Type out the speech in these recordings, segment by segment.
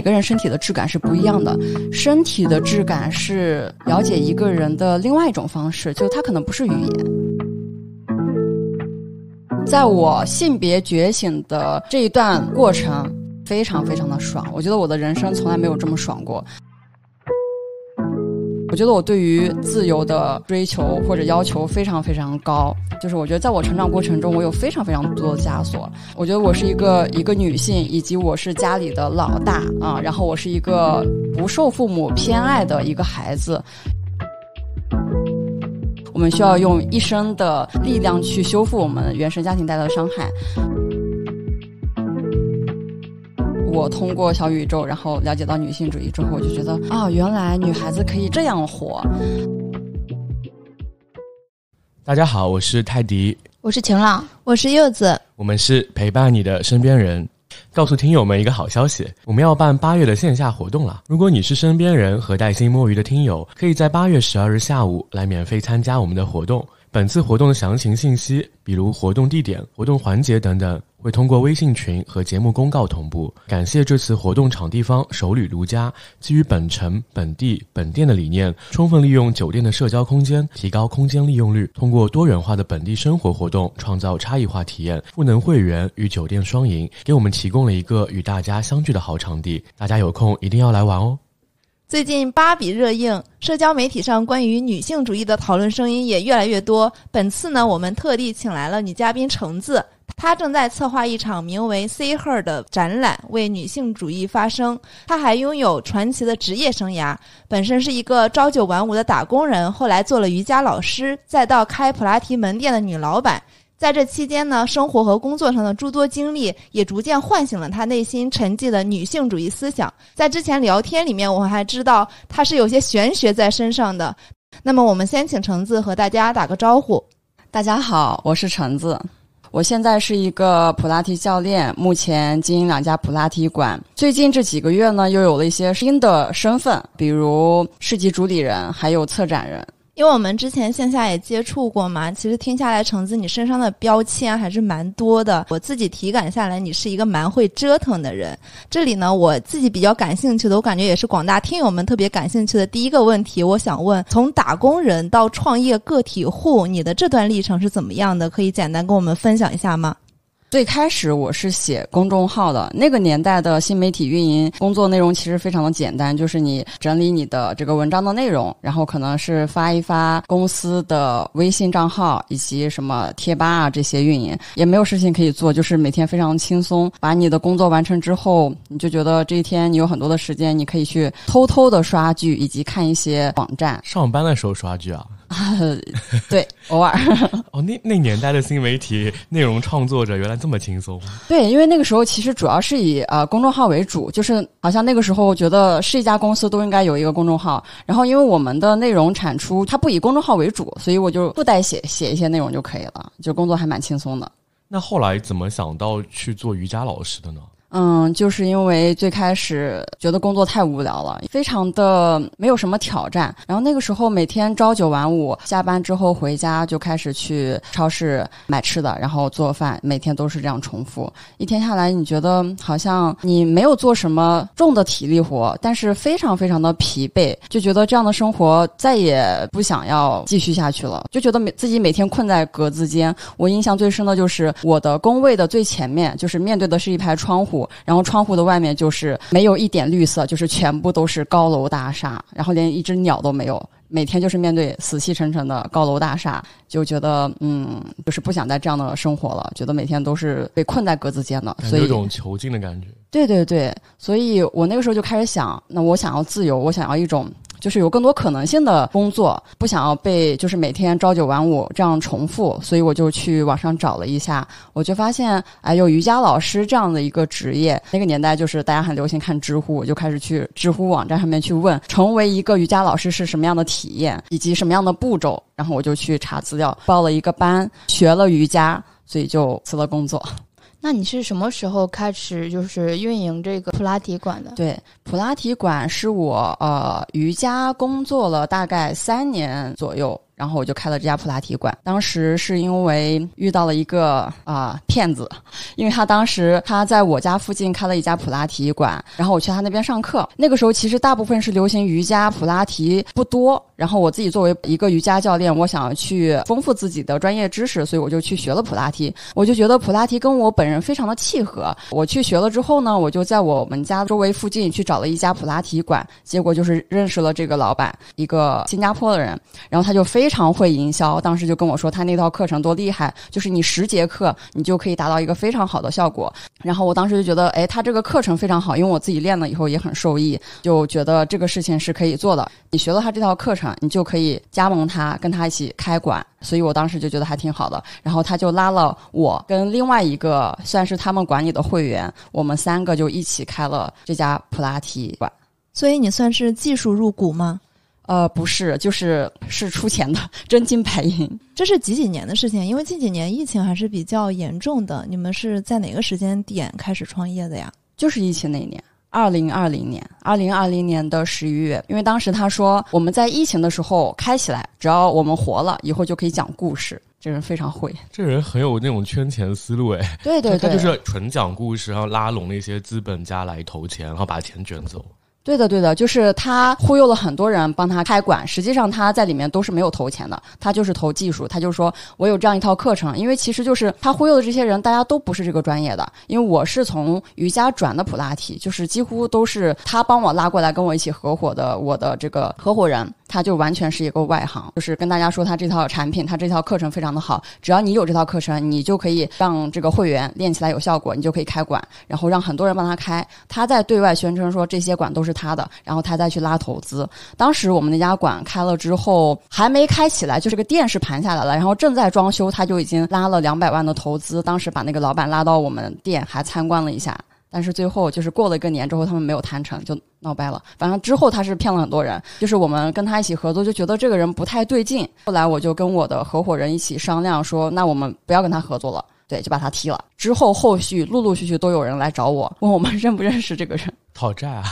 每个人身体的质感是不一样的，身体的质感是了解一个人的另外一种方式，就它可能不是语言。在我性别觉醒的这一段过程，非常非常的爽，我觉得我的人生从来没有这么爽过。我觉得我对于自由的追求或者要求非常非常高，就是我觉得在我成长过程中，我有非常非常多的枷锁。我觉得我是一个一个女性，以及我是家里的老大啊，然后我是一个不受父母偏爱的一个孩子。我们需要用一生的力量去修复我们原生家庭带来的伤害。我通过小宇宙，然后了解到女性主义之后，我就觉得啊，原来女孩子可以这样活。大家好，我是泰迪，我是晴朗，我是柚子，我们是陪伴你的身边人。告诉听友们一个好消息，我们要办八月的线下活动了。如果你是身边人和带薪摸鱼的听友，可以在八月十二日下午来免费参加我们的活动。本次活动的详情信息，比如活动地点、活动环节等等，会通过微信群和节目公告同步。感谢这次活动场地方首旅如家，基于本城、本地、本店的理念，充分利用酒店的社交空间，提高空间利用率，通过多元化的本地生活活动，创造差异化体验。赋能会员与酒店双赢，给我们提供了一个与大家相聚的好场地。大家有空一定要来玩哦！最近芭比热映，社交媒体上关于女性主义的讨论声音也越来越多。本次呢，我们特地请来了女嘉宾橙子，她正在策划一场名为 “See Her” 的展览，为女性主义发声。她还拥有传奇的职业生涯，本身是一个朝九晚五的打工人，后来做了瑜伽老师，再到开普拉提门店的女老板。在这期间呢，生活和工作上的诸多经历也逐渐唤醒了他内心沉寂的女性主义思想。在之前聊天里面，我还知道他是有些玄学在身上的。那么，我们先请橙子和大家打个招呼。大家好，我是橙子，我现在是一个普拉提教练，目前经营两家普拉提馆。最近这几个月呢，又有了一些新的身份，比如市级主理人，还有策展人。因为我们之前线下也接触过嘛，其实听下来，橙子你身上的标签还是蛮多的。我自己体感下来，你是一个蛮会折腾的人。这里呢，我自己比较感兴趣的，我感觉也是广大听友们特别感兴趣的第一个问题，我想问：从打工人到创业个体户，你的这段历程是怎么样的？可以简单跟我们分享一下吗？最开始我是写公众号的，那个年代的新媒体运营工作内容其实非常的简单，就是你整理你的这个文章的内容，然后可能是发一发公司的微信账号以及什么贴吧啊这些运营，也没有事情可以做，就是每天非常轻松。把你的工作完成之后，你就觉得这一天你有很多的时间，你可以去偷偷的刷剧以及看一些网站。上班的时候刷剧啊？对，偶尔。哦，那那年代的新媒体 内容创作者原来这么轻松。对，因为那个时候其实主要是以呃公众号为主，就是好像那个时候觉得是一家公司都应该有一个公众号。然后因为我们的内容产出它不以公众号为主，所以我就附带写写一些内容就可以了，就工作还蛮轻松的。那后来怎么想到去做瑜伽老师的呢？嗯，就是因为最开始觉得工作太无聊了，非常的没有什么挑战。然后那个时候每天朝九晚五，下班之后回家就开始去超市买吃的，然后做饭，每天都是这样重复。一天下来，你觉得好像你没有做什么重的体力活，但是非常非常的疲惫，就觉得这样的生活再也不想要继续下去了，就觉得每自己每天困在格子间。我印象最深的就是我的工位的最前面，就是面对的是一排窗户。然后窗户的外面就是没有一点绿色，就是全部都是高楼大厦，然后连一只鸟都没有。每天就是面对死气沉沉的高楼大厦，就觉得嗯，就是不想再这样的生活了。觉得每天都是被困在格子间的，所以有种囚禁的感觉。对对对，所以我那个时候就开始想，那我想要自由，我想要一种。就是有更多可能性的工作，不想要被就是每天朝九晚五这样重复，所以我就去网上找了一下，我就发现哎，有瑜伽老师这样的一个职业。那个年代就是大家很流行看知乎，我就开始去知乎网站上面去问，成为一个瑜伽老师是什么样的体验，以及什么样的步骤。然后我就去查资料，报了一个班，学了瑜伽，所以就辞了工作。那你是什么时候开始就是运营这个普拉提馆的？对，普拉提馆是我呃瑜伽工作了大概三年左右。然后我就开了这家普拉提馆。当时是因为遇到了一个啊、骗子，因为他当时他在我家附近开了一家普拉提馆，然后我去他那边上课。那个时候其实大部分是流行瑜伽、普拉提不多，然后我自己作为一个瑜伽教练，我想去丰富自己的专业知识，所以我就去学了普拉提。我就觉得普拉提跟我本人非常的契合。我去学了之后呢，我就在我们家周围附近去找了一家普拉提馆，结果就是认识了这个老板，一个新加坡的人，然后他就非常会营销，当时就跟我说他那套课程多厉害，就是你十节课你就可以达到一个非常好的效果。然后我当时就觉得，哎，他这个课程非常好，因为我自己练了以后也很受益，就觉得这个事情是可以做的。你学了他这套课程，你就可以加盟他，跟他一起开馆。所以我当时就觉得还挺好的。然后他就拉了我跟另外一个算是他们管理的会员，我们三个就一起开了这家普拉提馆。所以你算是技术入股吗？呃，不是，就是是出钱的，真金白银。这是几几年的事情？因为近几年疫情还是比较严重的。你们是在哪个时间点开始创业的呀？就是疫情那一年，二零二零年，二零二零年的十一月，因为当时他说我们在疫情的时候开起来，只要我们活了，以后就可以讲故事。这人非常会，这人很有那种圈钱思路哎，对对对，他就是纯讲故事，然后拉拢那些资本家来投钱，然后把钱卷走。对的，对的，就是他忽悠了很多人帮他开馆，实际上他在里面都是没有投钱的，他就是投技术，他就说我有这样一套课程，因为其实就是他忽悠的这些人，大家都不是这个专业的，因为我是从瑜伽转的普拉提，就是几乎都是他帮我拉过来跟我一起合伙的，我的这个合伙人，他就完全是一个外行，就是跟大家说他这套产品，他这套课程非常的好，只要你有这套课程，你就可以让这个会员练起来有效果，你就可以开馆，然后让很多人帮他开，他在对外宣称说这些馆都是他的，然后他再去拉投资。当时我们那家馆开了之后，还没开起来，就这个店是盘下来了，然后正在装修，他就已经拉了两百万的投资。当时把那个老板拉到我们店，还参观了一下。但是最后就是过了一个年之后，他们没有谈成，就闹掰了。反正之后他是骗了很多人，就是我们跟他一起合作，就觉得这个人不太对劲。后来我就跟我的合伙人一起商量说，那我们不要跟他合作了，对，就把他踢了。之后后续陆陆续续都有人来找我，问我们认不认识这个人。讨债啊？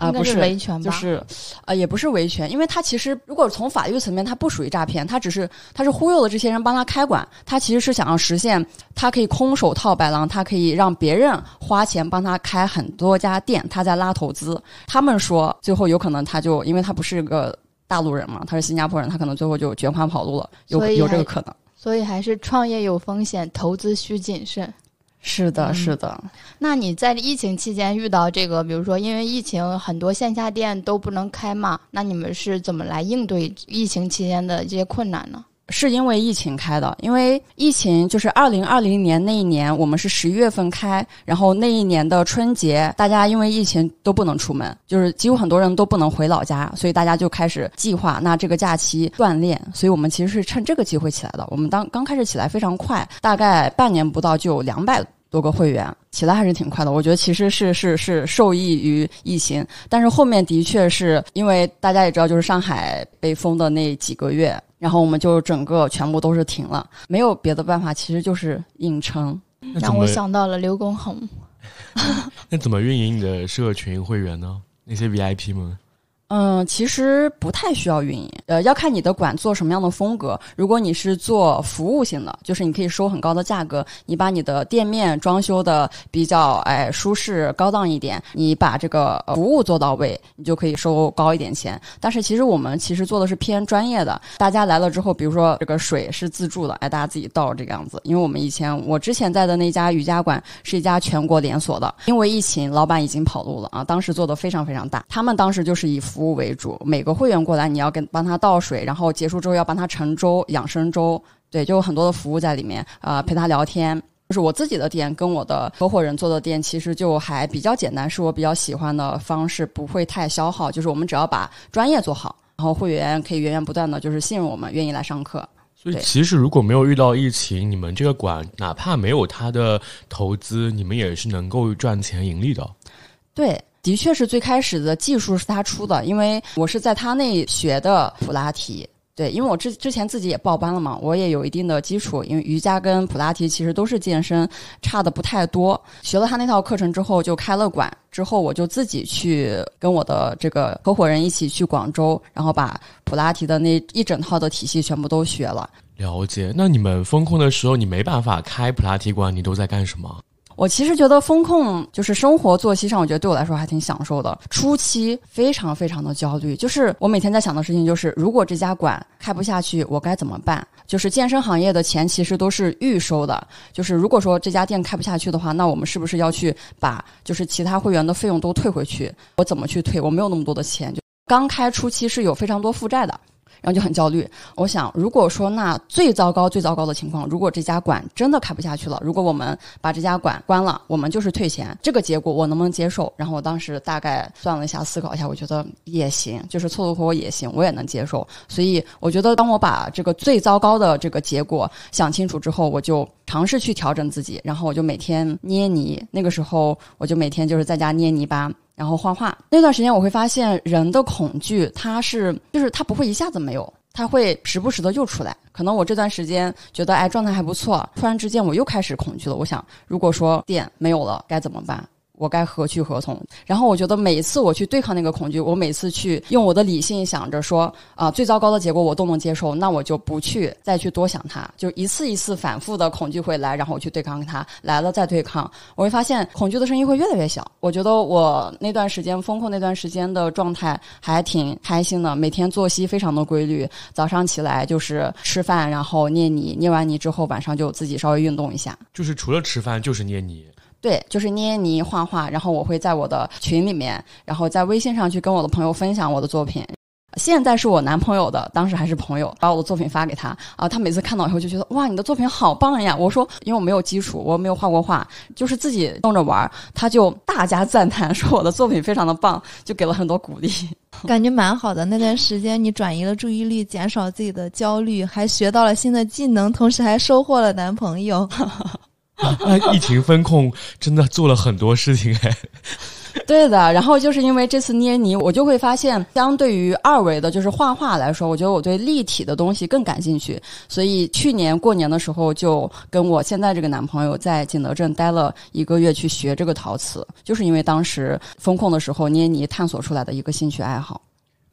啊，不是维权吧？就是，呃，也不是维权，因为他其实如果从法律层面，他不属于诈骗，他只是他是忽悠了这些人帮他开馆，他其实是想要实现，他可以空手套白狼，他可以让别人花钱帮他开很多家店，他在拉投资。他们说最后有可能他就因为他不是个大陆人嘛，他是新加坡人，他可能最后就卷款跑路了，有有这个可能。所以还是创业有风险，投资需谨慎。是的，嗯是的，那你在疫情期间遇到这个，比如说因为疫情很多线下店都不能开嘛，那你们是怎么来应对疫情期间的这些困难呢？是因为疫情开的，因为疫情就是二零二零年那一年，我们是十一月份开，然后那一年的春节，大家因为疫情都不能出门，就是几乎很多人都不能回老家，所以大家就开始计划那这个假期锻炼，所以我们其实是趁这个机会起来的。我们当刚开始起来非常快，大概半年不到就有两百。多个会员起来还是挺快的，我觉得其实是是是受益于疫情，但是后面的确是因为大家也知道，就是上海被封的那几个月，然后我们就整个全部都是停了，没有别的办法，其实就是硬撑。让我想到了刘畊宏。那怎么运营你的社群会员呢？那些 VIP 们？嗯，其实不太需要运营，呃，要看你的馆做什么样的风格。如果你是做服务性的，就是你可以收很高的价格，你把你的店面装修的比较哎舒适高档一点，你把这个服务做到位，你就可以收高一点钱。但是其实我们其实做的是偏专业的，大家来了之后，比如说这个水是自助的，哎，大家自己倒这个样子。因为我们以前我之前在的那家瑜伽馆是一家全国连锁的，因为疫情，老板已经跑路了啊，当时做的非常非常大，他们当时就是以服务为主，每个会员过来你要跟帮他倒水，然后结束之后要帮他盛粥、养生粥，对，就有很多的服务在里面啊、呃陪他聊天。就是我自己的店跟我的合伙人做的店，其实就还比较简单，是我比较喜欢的方式，不会太消耗。就是我们只要把专业做好，然后会员可以源源不断的就是信任我们，愿意来上课。所以其实如果没有遇到疫情，你们这个馆哪怕没有他的投资，你们也是能够赚钱盈利的。对，的确是最开始的技术是他出的，因为我是在他那学的普拉提。对，因为我之之前自己也报班了嘛，我也有一定的基础。因为瑜伽跟普拉提其实都是健身，差的不太多。学了他那套课程之后，就开了馆。之后，我就自己去跟我的这个合伙人一起去广州，然后把普拉提的那一整套的体系全部都学了。了解。那你们风控的时候，你没办法开普拉提馆，你都在干什么？我其实觉得风控就是生活作息上，我觉得对我来说还挺享受的。初期非常非常的焦虑，就是我每天在想的事情就是，如果这家馆开不下去，我该怎么办？就是健身行业的钱其实都是预收的，就是如果说这家店开不下去的话，那我们是不是要去把就是其他会员的费用都退回去？我怎么去退？我没有那么多的钱，就刚开初期是有非常多负债的。然后就很焦虑。我想，如果说那最糟糕、最糟糕的情况，如果这家馆真的开不下去了，如果我们把这家馆关了，我们就是退钱，这个结果我能不能接受？然后我当时大概算了一下，思考一下，我觉得也行，就是凑凑合合也行，我也能接受。所以我觉得，当我把这个最糟糕的这个结果想清楚之后，我就尝试去调整自己。然后我就每天捏泥，那个时候我就每天就是在家捏泥巴。然后画画那段时间，我会发现人的恐惧，它是就是它不会一下子没有，它会时不时的又出来。可能我这段时间觉得哎状态还不错，突然之间我又开始恐惧了。我想，如果说电没有了，该怎么办？我该何去何从？然后我觉得每次我去对抗那个恐惧，我每次去用我的理性想着说啊，最糟糕的结果我都能接受，那我就不去再去多想它，就一次一次反复的恐惧会来，然后我去对抗它，来了再对抗，我会发现恐惧的声音会越来越小。我觉得我那段时间风控那段时间的状态还挺开心的，每天作息非常的规律，早上起来就是吃饭，然后捏泥，捏完泥之后晚上就自己稍微运动一下，就是除了吃饭就是捏泥。对，就是捏泥画画，然后我会在我的群里面，然后在微信上去跟我的朋友分享我的作品。现在是我男朋友的，当时还是朋友，把我的作品发给他啊，他每次看到以后就觉得哇，你的作品好棒呀！我说，因为我没有基础，我没有画过画，就是自己弄着玩，他就大加赞叹，说我的作品非常的棒，就给了很多鼓励，感觉蛮好的。那段时间你转移了注意力，减少自己的焦虑，还学到了新的技能，同时还收获了男朋友。啊 疫情风控真的做了很多事情哎，对的。然后就是因为这次捏泥，我就会发现，相对于二维的，就是画画来说，我觉得我对立体的东西更感兴趣。所以去年过年的时候，就跟我现在这个男朋友在景德镇待了一个月去学这个陶瓷，就是因为当时风控的时候捏泥探索出来的一个兴趣爱好。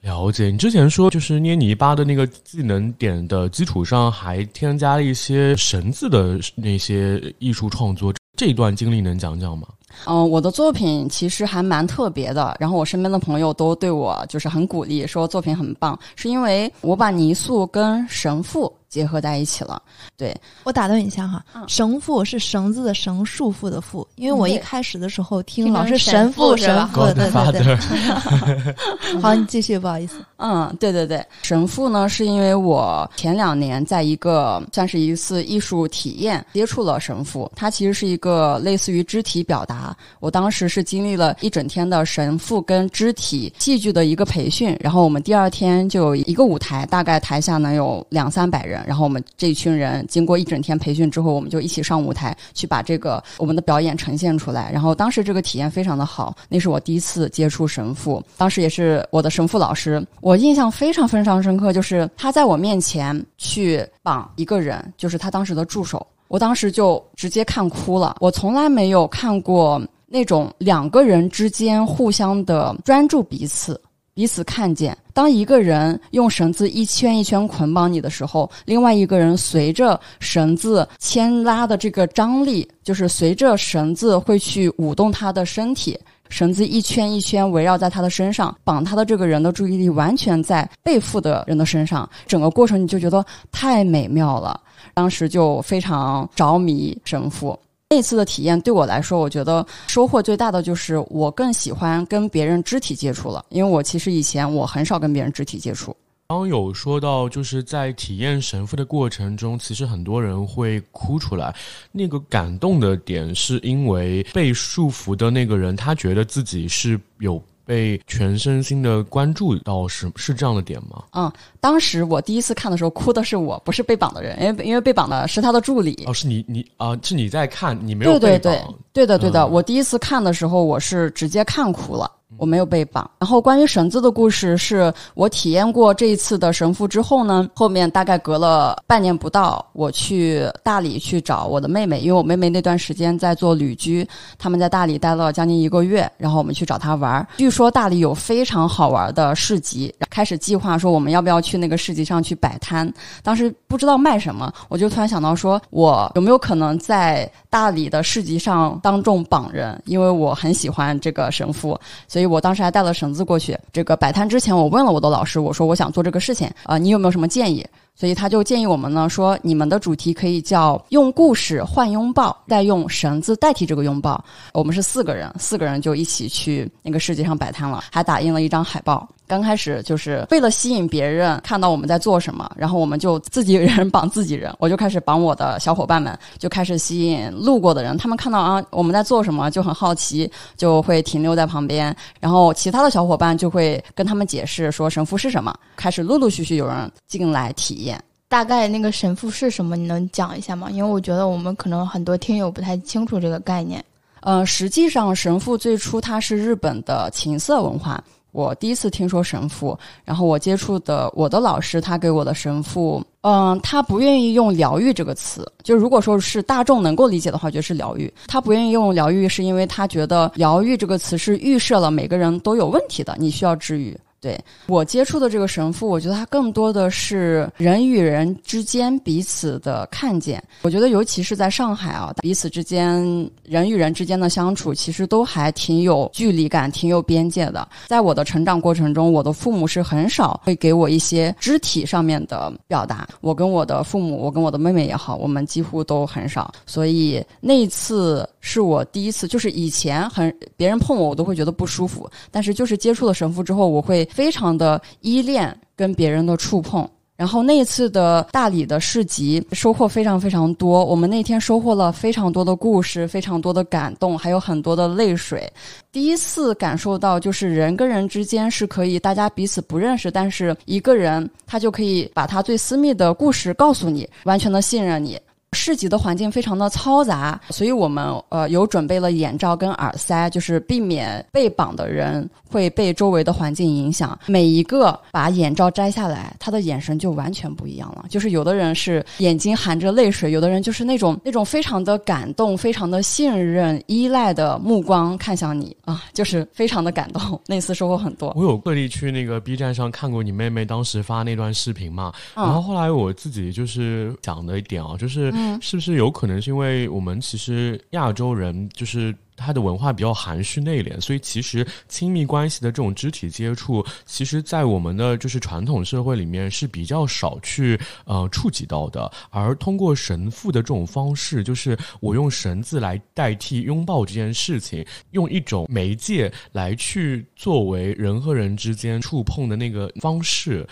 了解，你之前说就是捏泥巴的那个技能点的基础上，还添加了一些绳子的那些艺术创作，这段经历能讲讲吗？嗯，我的作品其实还蛮特别的，然后我身边的朋友都对我就是很鼓励，说作品很棒，是因为我把泥塑跟神父。结合在一起了，对我打断一下哈，绳缚是绳子的绳，束缚的缚，因为我一开始的时候听老是神父神父，对对对。好，你继续，不好意思。嗯，对对对，神父呢，是因为我前两年在一个算是一次艺术体验接触了神父，它其实是一个类似于肢体表达。我当时是经历了一整天的神父跟肢体戏剧的一个培训，然后我们第二天就有一个舞台，大概台下能有两三百人。然后我们这一群人经过一整天培训之后，我们就一起上舞台去把这个我们的表演呈现出来。然后当时这个体验非常的好，那是我第一次接触神父，当时也是我的神父老师，我印象非常非常深刻，就是他在我面前去绑一个人，就是他当时的助手，我当时就直接看哭了。我从来没有看过那种两个人之间互相的专注彼此。彼此看见，当一个人用绳子一圈一圈捆绑你的时候，另外一个人随着绳子牵拉的这个张力，就是随着绳子会去舞动他的身体，绳子一圈一圈围绕在他的身上，绑他的这个人的注意力完全在被缚的人的身上，整个过程你就觉得太美妙了，当时就非常着迷神父。那次的体验对我来说，我觉得收获最大的就是我更喜欢跟别人肢体接触了，因为我其实以前我很少跟别人肢体接触。刚有说到，就是在体验神父的过程中，其实很多人会哭出来。那个感动的点，是因为被束缚的那个人，他觉得自己是有。被全身心的关注到是是这样的点吗？嗯，当时我第一次看的时候，哭的是我，不是被绑的人，因为因为被绑的是他的助理。哦，是你你啊，是你在看，你没有对对对对的对的。我第一次看的时候，我是直接看哭了。我没有被绑。然后关于绳子的故事，是我体验过这一次的神父之后呢，后面大概隔了半年不到，我去大理去找我的妹妹，因为我妹妹那段时间在做旅居，他们在大理待了将近一个月，然后我们去找她玩。据说大理有非常好玩的市集，开始计划说我们要不要去那个市集上去摆摊。当时不知道卖什么，我就突然想到说，我有没有可能在大理的市集上当众绑人？因为我很喜欢这个神父。所以我当时还带了绳子过去。这个摆摊之前，我问了我的老师，我说我想做这个事情，啊、你有没有什么建议？所以他就建议我们呢，说你们的主题可以叫用故事换拥抱，再用绳子代替这个拥抱。我们是四个人，四个人就一起去那个市集上摆摊了，还打印了一张海报。刚开始就是为了吸引别人看到我们在做什么，然后我们就自己人绑自己人，我就开始绑我的小伙伴们，就开始吸引路过的人，他们看到啊我们在做什么就很好奇，就会停留在旁边，然后其他的小伙伴就会跟他们解释说神父是什么，开始陆陆续续有人进来体验。大概那个神父是什么？你能讲一下吗？因为我觉得我们可能很多听友不太清楚这个概念。呃，实际上神父最初它是日本的情色文化。我第一次听说神父，然后我接触的我的老师，他给我的神父，嗯、他不愿意用疗愈这个词。就如果说是大众能够理解的话，就是疗愈。他不愿意用疗愈，是因为他觉得疗愈这个词是预设了每个人都有问题的，你需要治愈。对我接触的这个神父，我觉得他更多的是人与人之间彼此的看见。我觉得尤其是在上海啊，彼此之间人与人之间的相处，其实都还挺有距离感、挺有边界的。在我的成长过程中，我的父母是很少会给我一些肢体上面的表达。我跟我的父母，我跟我的妹妹也好，我们几乎都很少。所以那一次是我第一次，就是以前很别人碰我，我都会觉得不舒服，但是就是接触了神父之后，我会非常的依恋跟别人的触碰。然后那一次的大理的市集收获非常非常多，我们那天收获了非常多的故事，非常多的感动，还有很多的泪水。第一次感受到，就是人跟人之间是可以大家彼此不认识，但是一个人他就可以把他最私密的故事告诉你，完全的信任你。市集的环境非常的嘈杂，所以我们呃有准备了眼罩跟耳塞，就是避免被绑的人会被周围的环境影响。每一个把眼罩摘下来，他的眼神就完全不一样了。就是有的人是眼睛含着泪水，有的人就是那种那种非常的感动、非常的信任、依赖的目光看向你啊，就是非常的感动。那次收获很多。我有特地去那个 B 站上看过你妹妹当时发那段视频嘛，嗯然后后来我自己就是想的一点啊，就是是不是有可能是因为我们其实亚洲人就是。他的文化比较含蓄内敛，所以其实亲密关系的这种肢体接触，其实，在我们的就是传统社会里面是比较少去呃触及到的。而通过神父的这种方式，就是我用绳子来代替拥抱这件事情，用一种媒介来去作为人和人之间触碰的那个方式。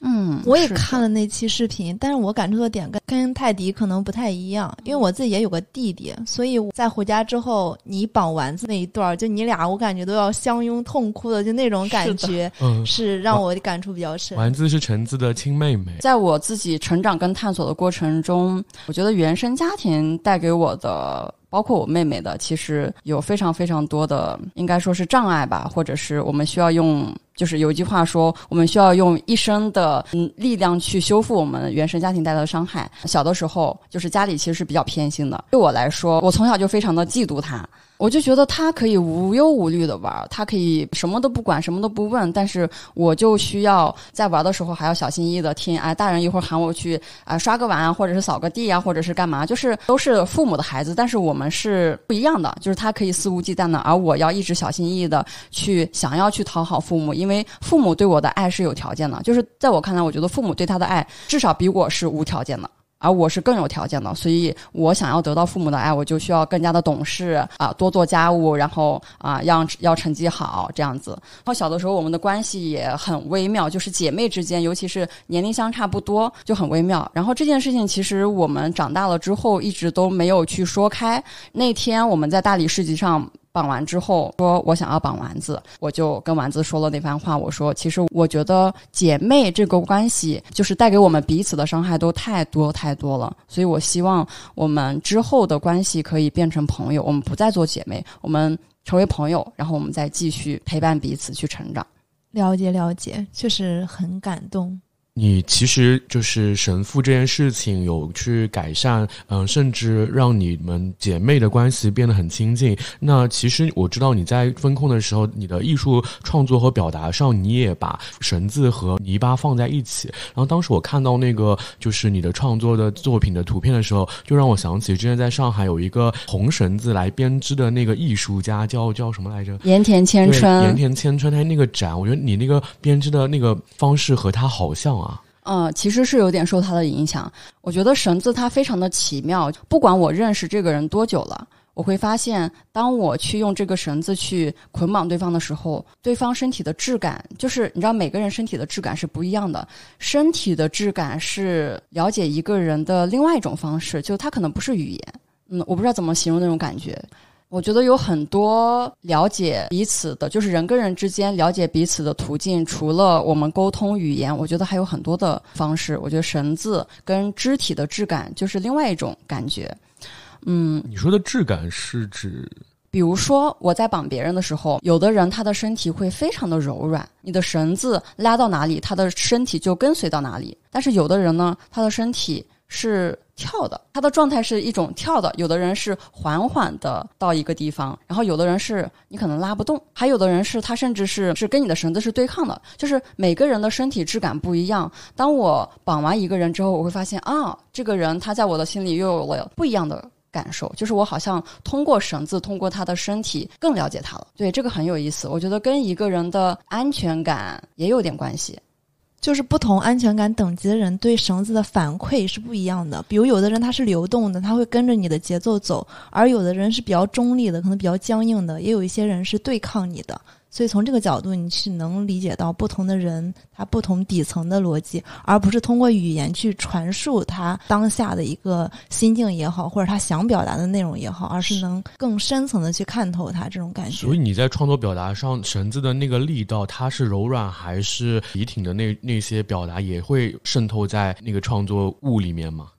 嗯，我也看了那期视频，但是我感触的点跟跟泰迪可能不太一样，因为我自己也有个弟弟，所以在回家之后，你绑丸子那一段，就你俩我感觉都要相拥痛哭的，就那种感觉嗯，是让我感触比较深。丸子是橙子的亲妹妹。在我自己成长跟探索的过程中，我觉得原生家庭带给我的，包括我妹妹的，其实有非常非常多的，应该说是障碍吧，或者是我们需要用，就是有一句话说，我们需要用一生的嗯力量去修复我们原生家庭带来的伤害。小的时候，就是家里其实是比较偏心的，对我来说，我从小就非常的嫉妒他。我就觉得他可以无忧无虑的玩，他可以什么都不管，什么都不问，但是我就需要在玩的时候还要小心翼翼的听，哎，大人一会儿喊我去啊、刷个碗啊，或者是扫个地啊，或者是干嘛，就是都是父母的孩子，但是我们是不一样的，就是他可以肆无忌惮的，而我要一直小心翼翼的去想要去讨好父母，因为父母对我的爱是有条件的，就是在我看来，我觉得父母对他的爱至少比我是无条件的。而我是更有条件的，所以我想要得到父母的爱，我就需要更加的懂事啊，多做家务，然后啊，让要成绩好这样子。然后小的时候我们的关系也很微妙，就是姐妹之间，尤其是年龄相差不多，就很微妙。然后这件事情其实我们长大了之后一直都没有去说开。那天我们在大理市集上。绑完之后，说我想要绑丸子，我就跟丸子说了那番话。我说，其实我觉得姐妹这个关系，就是带给我们彼此的伤害都太多太多了。所以我希望我们之后的关系可以变成朋友，我们不再做姐妹，我们成为朋友，然后我们再继续陪伴彼此去成长。了解了解，确实很感动。你其实就是神父这件事情有去改善，嗯、甚至让你们姐妹的关系变得很亲近。那其实我知道你在分控的时候，你的艺术创作和表达上，你也把绳子和泥巴放在一起。然后当时我看到那个就是你的创作的作品的图片的时候，就让我想起之前在上海有一个红绳子来编织的那个艺术家，叫叫什么来着？盐田千对春，盐田千春，他那个展，我觉得你那个编织的那个方式和他好像啊。嗯，其实是有点受他的影响。我觉得绳子它非常的奇妙，不管我认识这个人多久了，我会发现，当我去用这个绳子去捆绑对方的时候，对方身体的质感，就是你知道每个人身体的质感是不一样的，身体的质感是了解一个人的另外一种方式，就它可能不是语言，嗯，我不知道怎么形容那种感觉。我觉得有很多了解彼此的，就是人跟人之间了解彼此的途径，除了我们沟通语言，我觉得还有很多的方式。我觉得绳子跟肢体的质感就是另外一种感觉。嗯，你说的质感是指比如说我在绑别人的时候，有的人他的身体会非常的柔软，你的绳子拉到哪里，他的身体就跟随到哪里。但是有的人呢，他的身体是跳的，他的状态是一种跳的。有的人是缓缓的到一个地方，然后有的人是你可能拉不动，还有的人是他甚至是是跟你的绳子是对抗的。就是每个人的身体质感不一样。当我绑完一个人之后，我会发现啊，这个人他在我的心里又有了不一样的。感受就是我好像通过绳子，通过他的身体更了解他了。对，这个很有意思。我觉得跟一个人的安全感也有点关系。就是不同安全感等级的人对绳子的反馈是不一样的。比如有的人他是流动的，他会跟着你的节奏走；而有的人是比较中立的，可能比较僵硬的。也有一些人是对抗你的。所以从这个角度，你是能理解到不同的人他不同底层的逻辑，而不是通过语言去传述他当下的一个心境也好，或者他想表达的内容也好，而是能更深层的去看透他这种感觉。所以你在创作表达上，绳子的那个力道，它是柔软还是笔挺的那那些表达，也会渗透在那个创作物里面吗？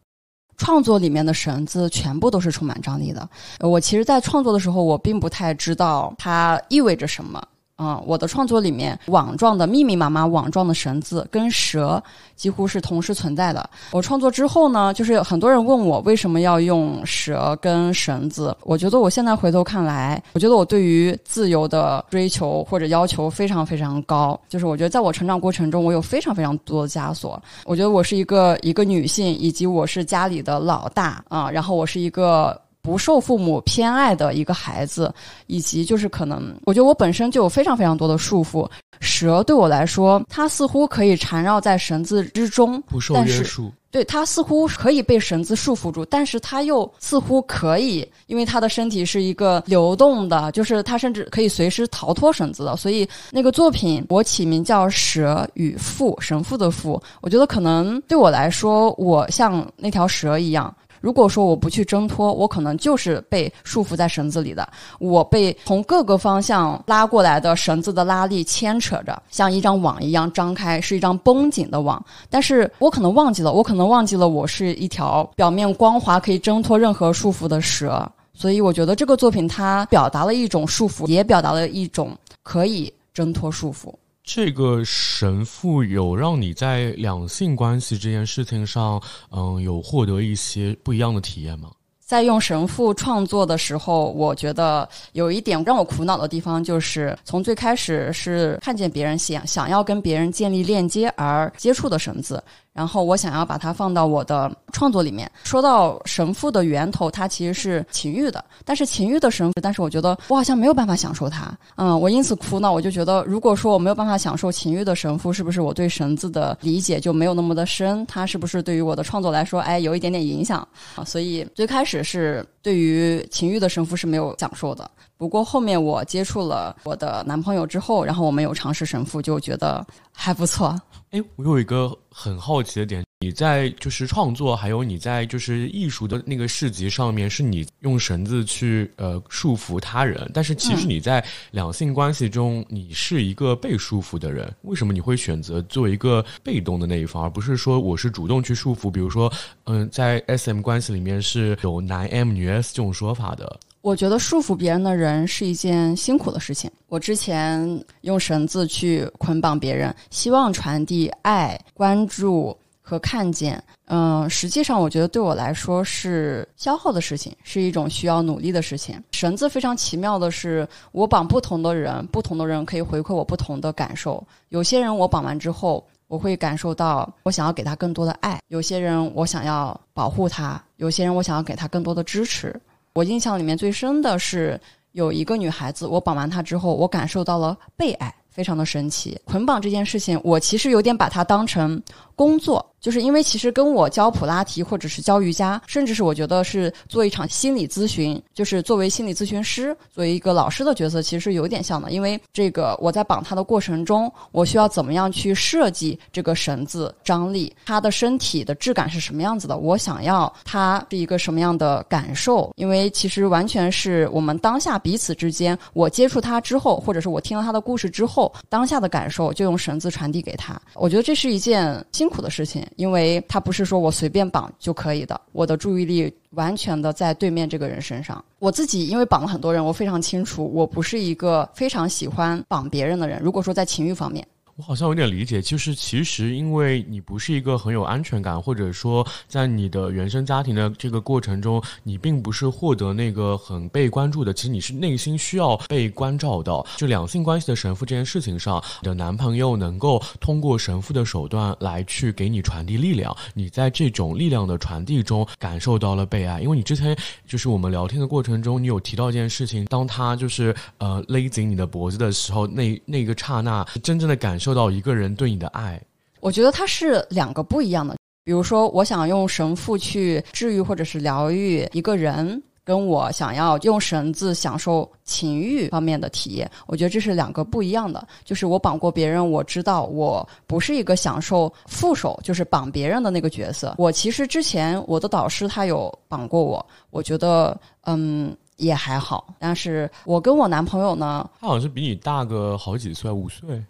创作里面的绳子全部都是充满张力的。呃我其实，在创作的时候，我并不太知道它意味着什么。嗯，我的创作里面网状的密密麻麻网状的绳子跟蛇几乎是同时存在的。我创作之后呢，就是很多人问我为什么要用蛇跟绳子。我觉得我现在回头看来，我觉得我对于自由的追求或者要求非常非常高。就是我觉得在我成长过程中，我有非常非常多的枷锁。我觉得我是一个一个女性，以及我是家里的老大啊、然后我是一个。不受父母偏爱的一个孩子，以及就是可能，我觉得我本身就有非常非常多的束缚。蛇对我来说，它似乎可以缠绕在绳子之中，不受约束，对它似乎可以被绳子束缚住，但是它又似乎可以，因为它的身体是一个流动的，就是它甚至可以随时逃脱绳子的。所以那个作品我起名叫《蛇与父》，神父的父。我觉得可能对我来说，我像那条蛇一样。如果说我不去挣脱，我可能就是被束缚在绳子里的，我被从各个方向拉过来的绳子的拉力牵扯着，像一张网一样张开，是一张绷紧的网。但是我可能忘记了，我可能忘记了我是一条表面光滑可以挣脱任何束缚的蛇。所以我觉得这个作品它表达了一种束缚，也表达了一种可以挣脱束缚。这个神父有让你在两性关系这件事情上，嗯，有获得一些不一样的体验吗？在用神父创作的时候，我觉得有一点让我苦恼的地方，就是从最开始是看见别人想想要跟别人建立链接而接触的绳子，然后我想要把它放到我的创作里面。说到神父的源头，它其实是情欲的，但是情欲的神父，但是我觉得我好像没有办法享受它。嗯，我因此苦恼，我就觉得，如果说我没有办法享受情欲的神父，是不是我对绳子的理解就没有那么的深？它是不是对于我的创作来说，哎，有一点点影响啊？所以最开始是对于情欲的神父是没有享受的。不过后面我接触了我的男朋友之后，然后我们有尝试神父，就觉得还不错。哎，我有一个很好奇的点，你在就是创作，还有你在就是艺术的那个市集上面，是你用绳子去呃束缚他人，但是其实你在两性关系中，你是一个被束缚的人。为什么你会选择做一个被动的那一方，而不是说我是主动去束缚？比如说，嗯、在 S M 关系里面是有男 M 女 S 这种说法的。我觉得束缚别人的人是一件辛苦的事情。我之前用绳子去捆绑别人，希望传递爱、关注和看见。嗯，实际上我觉得对我来说是消耗的事情，是一种需要努力的事情。绳子非常奇妙的是，我绑不同的人，不同的人可以回馈我不同的感受。有些人我绑完之后。我会感受到，我想要给他更多的爱。有些人，我想要保护他；有些人，我想要给他更多的支持。我印象里面最深的是，有一个女孩子，我绑完她之后，我感受到了被爱，非常的神奇。捆绑这件事情，我其实有点把它当成工作。就是因为其实跟我教普拉提，或者是教瑜伽，甚至是我觉得是做一场心理咨询，就是作为心理咨询师，作为一个老师的角色，其实是有点像的。因为这个我在绑他的过程中，我需要怎么样去设计这个绳子张力，他的身体的质感是什么样子的，我想要他是一个什么样的感受。因为其实完全是我们当下彼此之间，我接触他之后，或者是我听了他的故事之后，当下的感受就用绳子传递给他。我觉得这是一件辛苦的事情。因为他不是说我随便绑就可以的，我的注意力完全的在对面这个人身上。我自己因为绑了很多人，我非常清楚，我不是一个非常喜欢绑别人的人。如果说在情欲方面。我好像有点理解，就是其实因为你不是一个很有安全感，或者说在你的原生家庭的这个过程中，你并不是获得那个很被关注的。其实你是内心需要被关照的。就两性关系的神父这件事情上，你的男朋友能够通过神父的手段来去给你传递力量，你在这种力量的传递中感受到了被爱。因为你之前就是我们聊天的过程中，你有提到一件事情，当他就是呃勒紧你的脖子的时候，那那个刹那真正的感受。到一个人对你的爱，我觉得它是两个不一样的。比如说，我想用神父去治愈或者是疗愈一个人，跟我想要用绳子享受情欲方面的体验，我觉得这是两个不一样的。就是我绑过别人，我知道我不是一个享受副手，就是绑别人的那个角色。我其实之前我的导师他有绑过我，我觉得嗯也还好。但是我跟我男朋友呢，他好像是比你大个好几岁，五岁。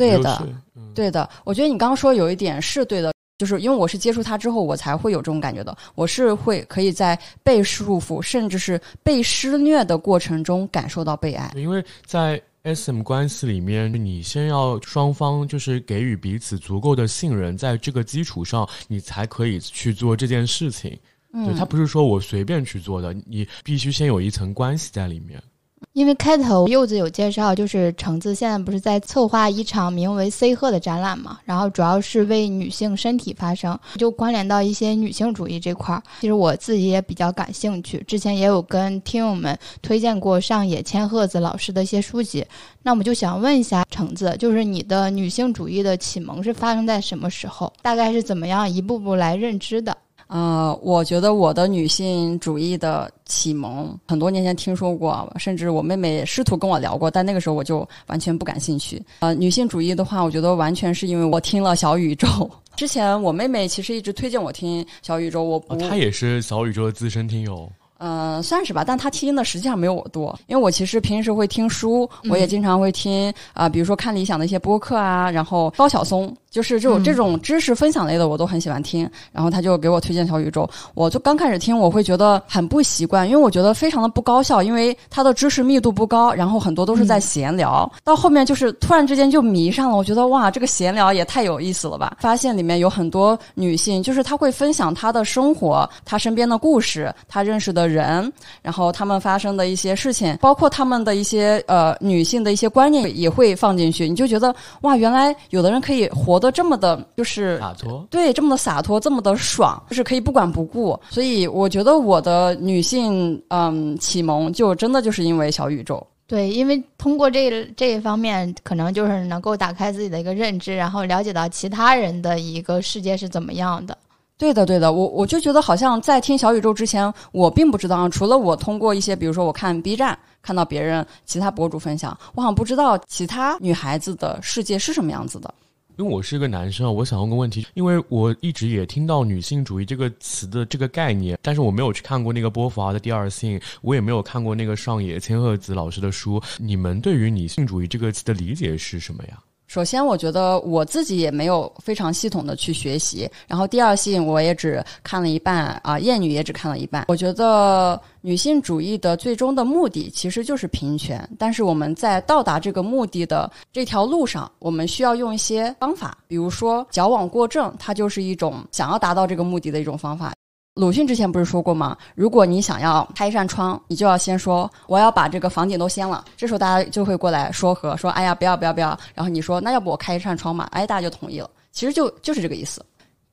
对的，对的，我觉得你刚刚说有一点是对的，就是因为我是接触他之后，我才会有这种感觉的。我是会可以在被束缚，甚至是被施虐的过程中感受到被爱。因为在 SM 关系里面，你先要双方就是给予彼此足够的信任，在这个基础上，你才可以去做这件事情。嗯，他不是说我随便去做的，你必须先有一层关系在里面。因为开头柚子有介绍，就是橙子现在不是在策划一场名为 “C 贺”的展览嘛，然后主要是为女性身体发声，就关联到一些女性主义这块儿。其实我自己也比较感兴趣，之前也有跟听友们推荐过上野千鹤子老师的一些书籍。那我们就想问一下橙子，就是你的女性主义的启蒙是发生在什么时候？大概是怎么样一步步来认知的？呃，我觉得我的女性主义的启蒙，很多年前听说过，甚至我妹妹试图跟我聊过，但那个时候我就完全不感兴趣。呃，女性主义的话，我觉得完全是因为我听了小宇宙。之前我妹妹其实一直推荐我听小宇宙，我不，她也是小宇宙的资深听友。嗯，算是吧，但他听的实际上没有我多，因为我其实平时会听书，我也经常会听啊，比如说看理想的一些播客啊，然后高晓松。就是这种这种知识分享类的，我都很喜欢听。然后他就给我推荐小宇宙，我就刚开始听，我会觉得很不习惯，因为我觉得非常的不高效，因为他的知识密度不高，然后很多都是在闲聊。到后面就是突然之间就迷上了，我觉得哇，这个闲聊也太有意思了吧！发现里面有很多女性，就是她会分享她的生活，她身边的故事，她认识的人，然后他们发生的一些事情，包括他们的一些呃女性的一些观念也会放进去。你就觉得哇，原来有的人可以活。都这么的，就是洒脱，对，这么的洒脱，这么的爽，就是可以不管不顾。所以我觉得我的女性嗯启蒙，就真的就是因为小宇宙。对，因为通过这这一方面，可能就是能够打开自己的一个认知，然后了解到其他人的一个世界是怎么样的。对的，对的，我我就觉得好像在听小宇宙之前，我并不知道，除了我通过一些，比如说我看 B 站，看到别人其他博主分享，我好像不知道其他女孩子的世界是什么样子的。因为我是一个男生啊，我想问个问题，因为我一直也听到女性主义这个词的这个概念，但是我没有去看过那个波伏娃的《第二性》，我也没有看过那个上野千鹤子老师的书。你们对于女性主义这个词的理解是什么呀？首先，我觉得我自己也没有非常系统的去学习。然后，第二性我也只看了一半啊，厌女也只看了一半。我觉得女性主义的最终的目的其实就是平权，但是我们在到达这个目的的这条路上，我们需要用一些方法，比如说矫枉过正，它就是一种想要达到这个目的的一种方法。鲁迅之前不是说过吗？如果你想要开一扇窗，你就要先说我要把这个房顶都掀了。这时候大家就会过来说和，说哎呀不要不要不要。然后你说那要不我开一扇窗嘛？哎，大家就同意了。其实就就是这个意思。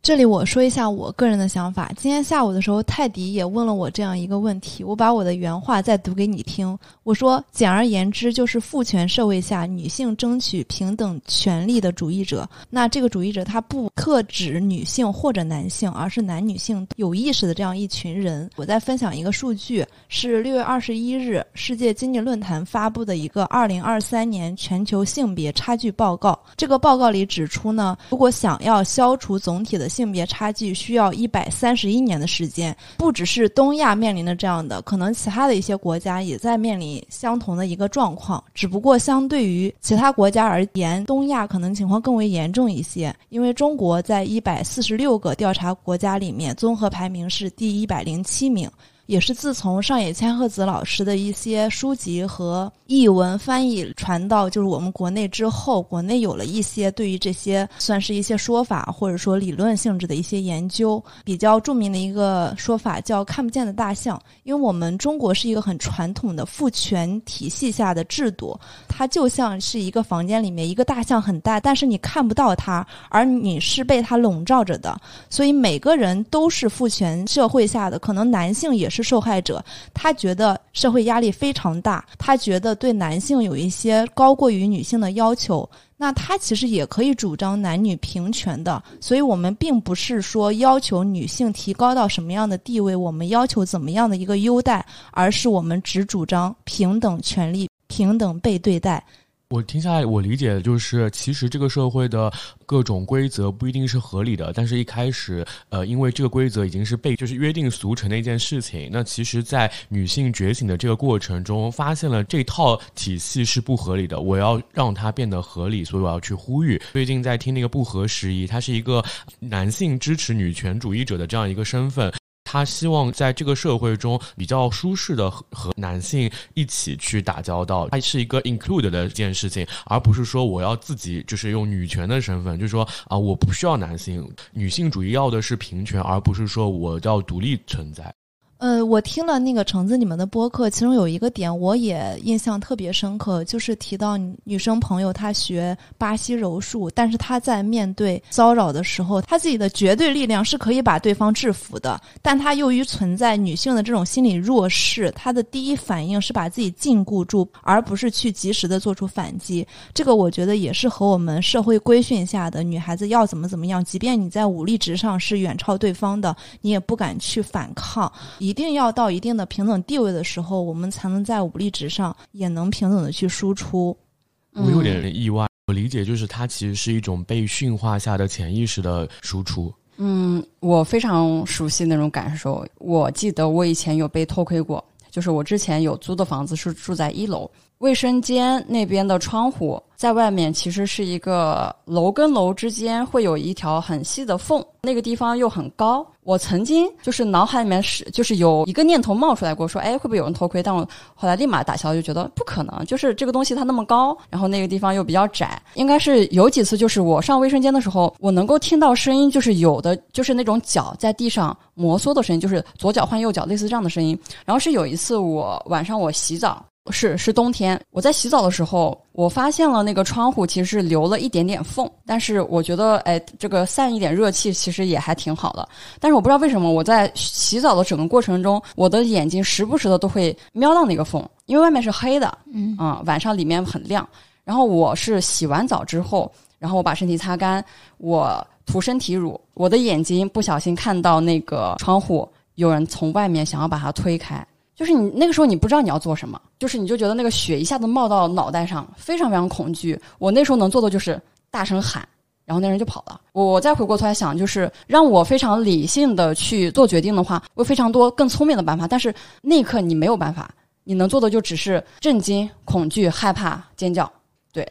这里我说一下我个人的想法。今天下午的时候，泰迪也问了我这样一个问题，我把我的原话再读给你听。我说，简而言之，就是父权社会下女性争取平等权利的主义者。那这个主义者他不特指女性或者男性，而是男女性有意识的这样一群人。我再分享一个数据，是六月二十一日世界经济论坛发布的一个二零二三年全球性别差距报告。这个报告里指出呢，如果想要消除总体的性别差距需要一百三十一年的时间，不只是东亚面临的这样的，可能其他的一些国家也在面临相同的一个状况。只不过相对于其他国家而言，东亚可能情况更为严重一些，因为中国在一百四十六个调查国家里面，综合排名是第一百零七名。也是自从上野千鹤子老师的一些书籍和译文翻译传到就是我们国内之后，国内有了一些对于这些算是一些说法或者说理论性质的一些研究。比较著名的一个说法叫“看不见的大象”，因为我们中国是一个很传统的父权体系下的制度，它就像是一个房间里面一个大象很大，但是你看不到它，而你是被它笼罩着的。所以每个人都是父权社会下的，可能男性也是。是受害者，他觉得社会压力非常大，他觉得对男性有一些高过于女性的要求，那他其实也可以主张男女平权的。所以，我们并不是说要求女性提高到什么样的地位，我们要求怎么样的一个优待，而是我们只主张平等权利、平等被对待。我听下来，我理解的就是，其实这个社会的各种规则不一定是合理的，但是一开始，呃，因为这个规则已经是被就是约定俗成的一件事情，那其实，在女性觉醒的这个过程中，发现了这套体系是不合理的，我要让它变得合理，所以我要去呼吁。最近在听那个不合时宜，他是一个男性支持女权主义者的这样一个身份。他希望在这个社会中比较舒适的和和男性一起去打交道，它是一个 include 的一件事情，而不是说我要自己就是用女权的身份，就是说啊，我不需要男性，女性主义要的是平权，而不是说我要独立存在。呃，我听了那个橙子你们的播客，其中有一个点我也印象特别深刻，就是提到女生朋友她学巴西柔术，但是她在面对骚扰的时候，她自己的绝对力量是可以把对方制服的，但她由于存在女性的这种心理弱势，她的第一反应是把自己禁锢住，而不是去及时的做出反击。这个我觉得也是和我们社会规训下的女孩子要怎么怎么样，即便你在武力值上是远超对方的，你也不敢去反抗。一定要到一定的平等地位的时候，我们才能在武力值上也能平等的去输出。我有点意外，我理解就是它其实是一种被驯化下的潜意识的输出。嗯，我非常熟悉那种感受。我记得我以前有被偷窥过，就是我之前有租的房子是住在一楼，卫生间那边的窗户。在外面其实是一个楼跟楼之间会有一条很细的缝，那个地方又很高。我曾经就是脑海里面是就是有一个念头冒出来过，说哎会不会有人偷窥？但我后来立马打消，就觉得不可能。就是这个东西它那么高，然后那个地方又比较窄，应该是有几次就是我上卫生间的时候，我能够听到声音，就是有的就是那种脚在地上摩挲的声音，就是左脚换右脚类似这样的声音。然后是有一次我晚上我洗澡。是是冬天，我在洗澡的时候，我发现了那个窗户其实是留了一点点缝，但是我觉得，哎，这个散一点热气其实也还挺好的。但是我不知道为什么我在洗澡的整个过程中，我的眼睛时不时的都会瞄到那个缝，因为外面是黑的，嗯啊，晚上里面很亮。然后我是洗完澡之后，然后我把身体擦干，我涂身体乳，我的眼睛不小心看到那个窗户有人从外面想要把它推开。就是你那个时候你不知道你要做什么，就是你就觉得那个血一下子冒到脑袋上，非常非常恐惧。我那时候能做的就是大声喊，然后那人就跑了。我再回过头来想，就是让我非常理性的去做决定的话，我有非常多更聪明的办法。但是那一刻你没有办法，你能做的就只是震惊、恐惧、害怕、尖叫。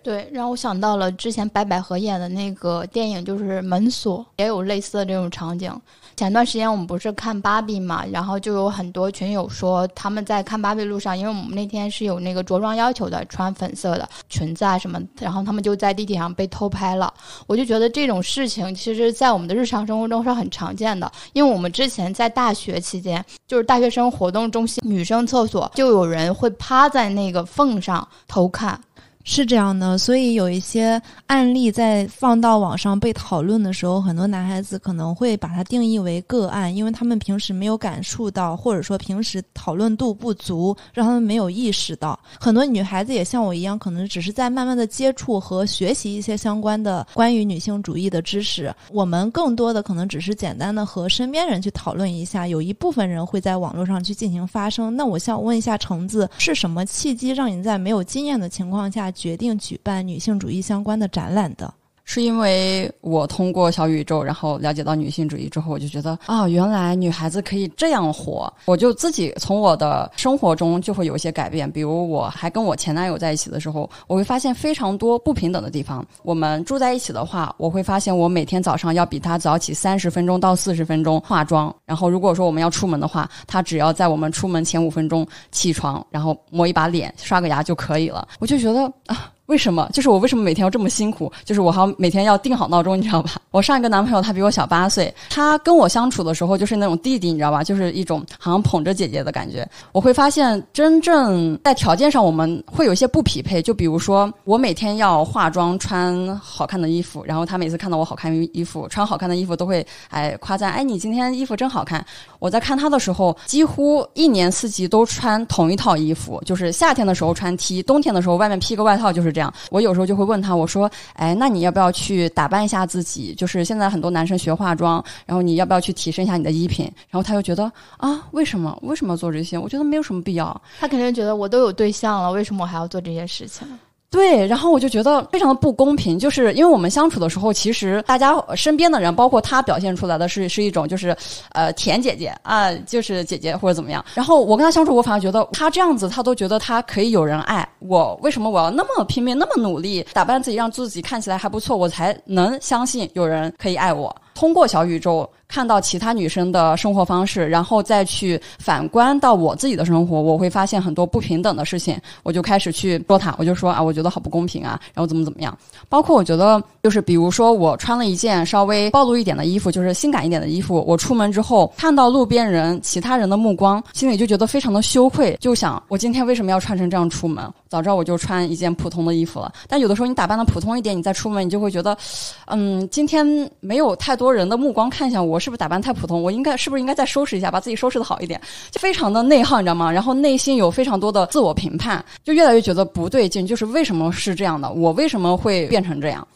对，让我想到了之前白百合演的那个电影，就是《门锁》，也有类似的这种场景。前段时间我们不是看芭比嘛，然后就有很多群友说他们在看芭比路上，因为我们那天是有那个着装要求的，穿粉色的裙子啊什么，然后他们就在地铁上被偷拍了。我就觉得这种事情，其实在我们的日常生活中是很常见的，因为我们之前在大学期间，就是大学生活动中心女生厕所，就有人会趴在那个缝上偷看。是这样的，所以有一些案例在放到网上被讨论的时候，很多男孩子可能会把它定义为个案，因为他们平时没有感触到，或者说平时讨论度不足，让他们没有意识到。很多女孩子也像我一样，可能只是在慢慢的接触和学习一些相关的关于女性主义的知识。我们更多的可能只是简单的和身边人去讨论一下，有一部分人会在网络上去进行发声。那我想问一下橙子，是什么契机让你在没有经验的情况下？决定举办女性主义相关的展览的。是因为我通过小宇宙，然后了解到女性主义之后，我就觉得啊，原来女孩子可以这样活。我就自己从我的生活中就会有一些改变。比如我还跟我前男友在一起的时候，我会发现非常多不平等的地方。我们住在一起的话，我会发现我每天早上要比他早起三十分钟到四十分钟化妆。然后如果说我们要出门的话，他只要在我们出门前五分钟起床，然后抹一把脸、刷个牙就可以了。我就觉得啊。为什么？就是我为什么每天要这么辛苦？就是我还要每天要定好闹钟，你知道吧？我上一个男朋友他比我小八岁，他跟我相处的时候就是那种弟弟，你知道吧？就是一种好像捧着姐姐的感觉。我会发现，真正在条件上我们会有一些不匹配。就比如说，我每天要化妆、穿好看的衣服，然后他每次看到我好看衣服、穿好看的衣服，都会哎夸赞：“哎，你今天衣服真好看。”我在看他的时候，几乎一年四季都穿同一套衣服，就是夏天的时候穿 T，冬天的时候外面披个外套，就是。这样，我有时候就会问他，我说：“哎，那你要不要去打扮一下自己？就是现在很多男生学化妆，然后你要不要去提升一下你的衣品？”然后他又觉得啊，为什么？为什么要做这些？我觉得没有什么必要。他肯定觉得我都有对象了，为什么我还要做这些事情？对，然后我就觉得非常的不公平，就是因为我们相处的时候，其实大家身边的人，包括他表现出来的是是一种就是，呃，甜姐姐啊，就是姐姐或者怎么样。然后我跟他相处，我反而觉得他这样子，他都觉得他可以有人爱我。为什么我要那么拼命，那么努力打扮自己，让自己看起来还不错，我才能相信有人可以爱我？通过小宇宙。看到其他女生的生活方式，然后再去反观到我自己的生活，我会发现很多不平等的事情，我就开始去说他，我就说啊，我觉得好不公平啊，然后怎么怎么样。包括我觉得，就是比如说我穿了一件稍微暴露一点的衣服，就是性感一点的衣服，我出门之后看到路边人、其他人的目光，心里就觉得非常的羞愧，就想我今天为什么要穿成这样出门？早知道我就穿一件普通的衣服了。但有的时候你打扮的普通一点，你再出门，你就会觉得，嗯，今天没有太多多人的目光看向我，是不是打扮太普通？我应该是不是应该再收拾一下，把自己收拾的好一点？就非常的内耗，你知道吗？然后内心有非常多的自我评判，就越来越觉得不对劲。就是为什么是这样的？我为什么会变成这样？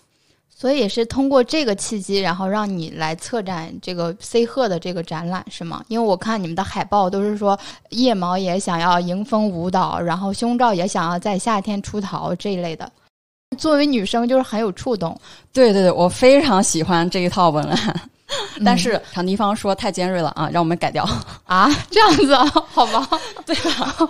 所以也是通过这个契机，然后让你来策展这个 C 贺的这个展览，是吗？因为我看你们的海报都是说腋毛也想要迎风舞蹈，然后胸罩也想要在夏天出逃这一类的。作为女生，就是很有触动。对对对，我非常喜欢这一套文案，但是场地方说太尖锐了啊，让我们改掉啊，这样子 好吧？对吧？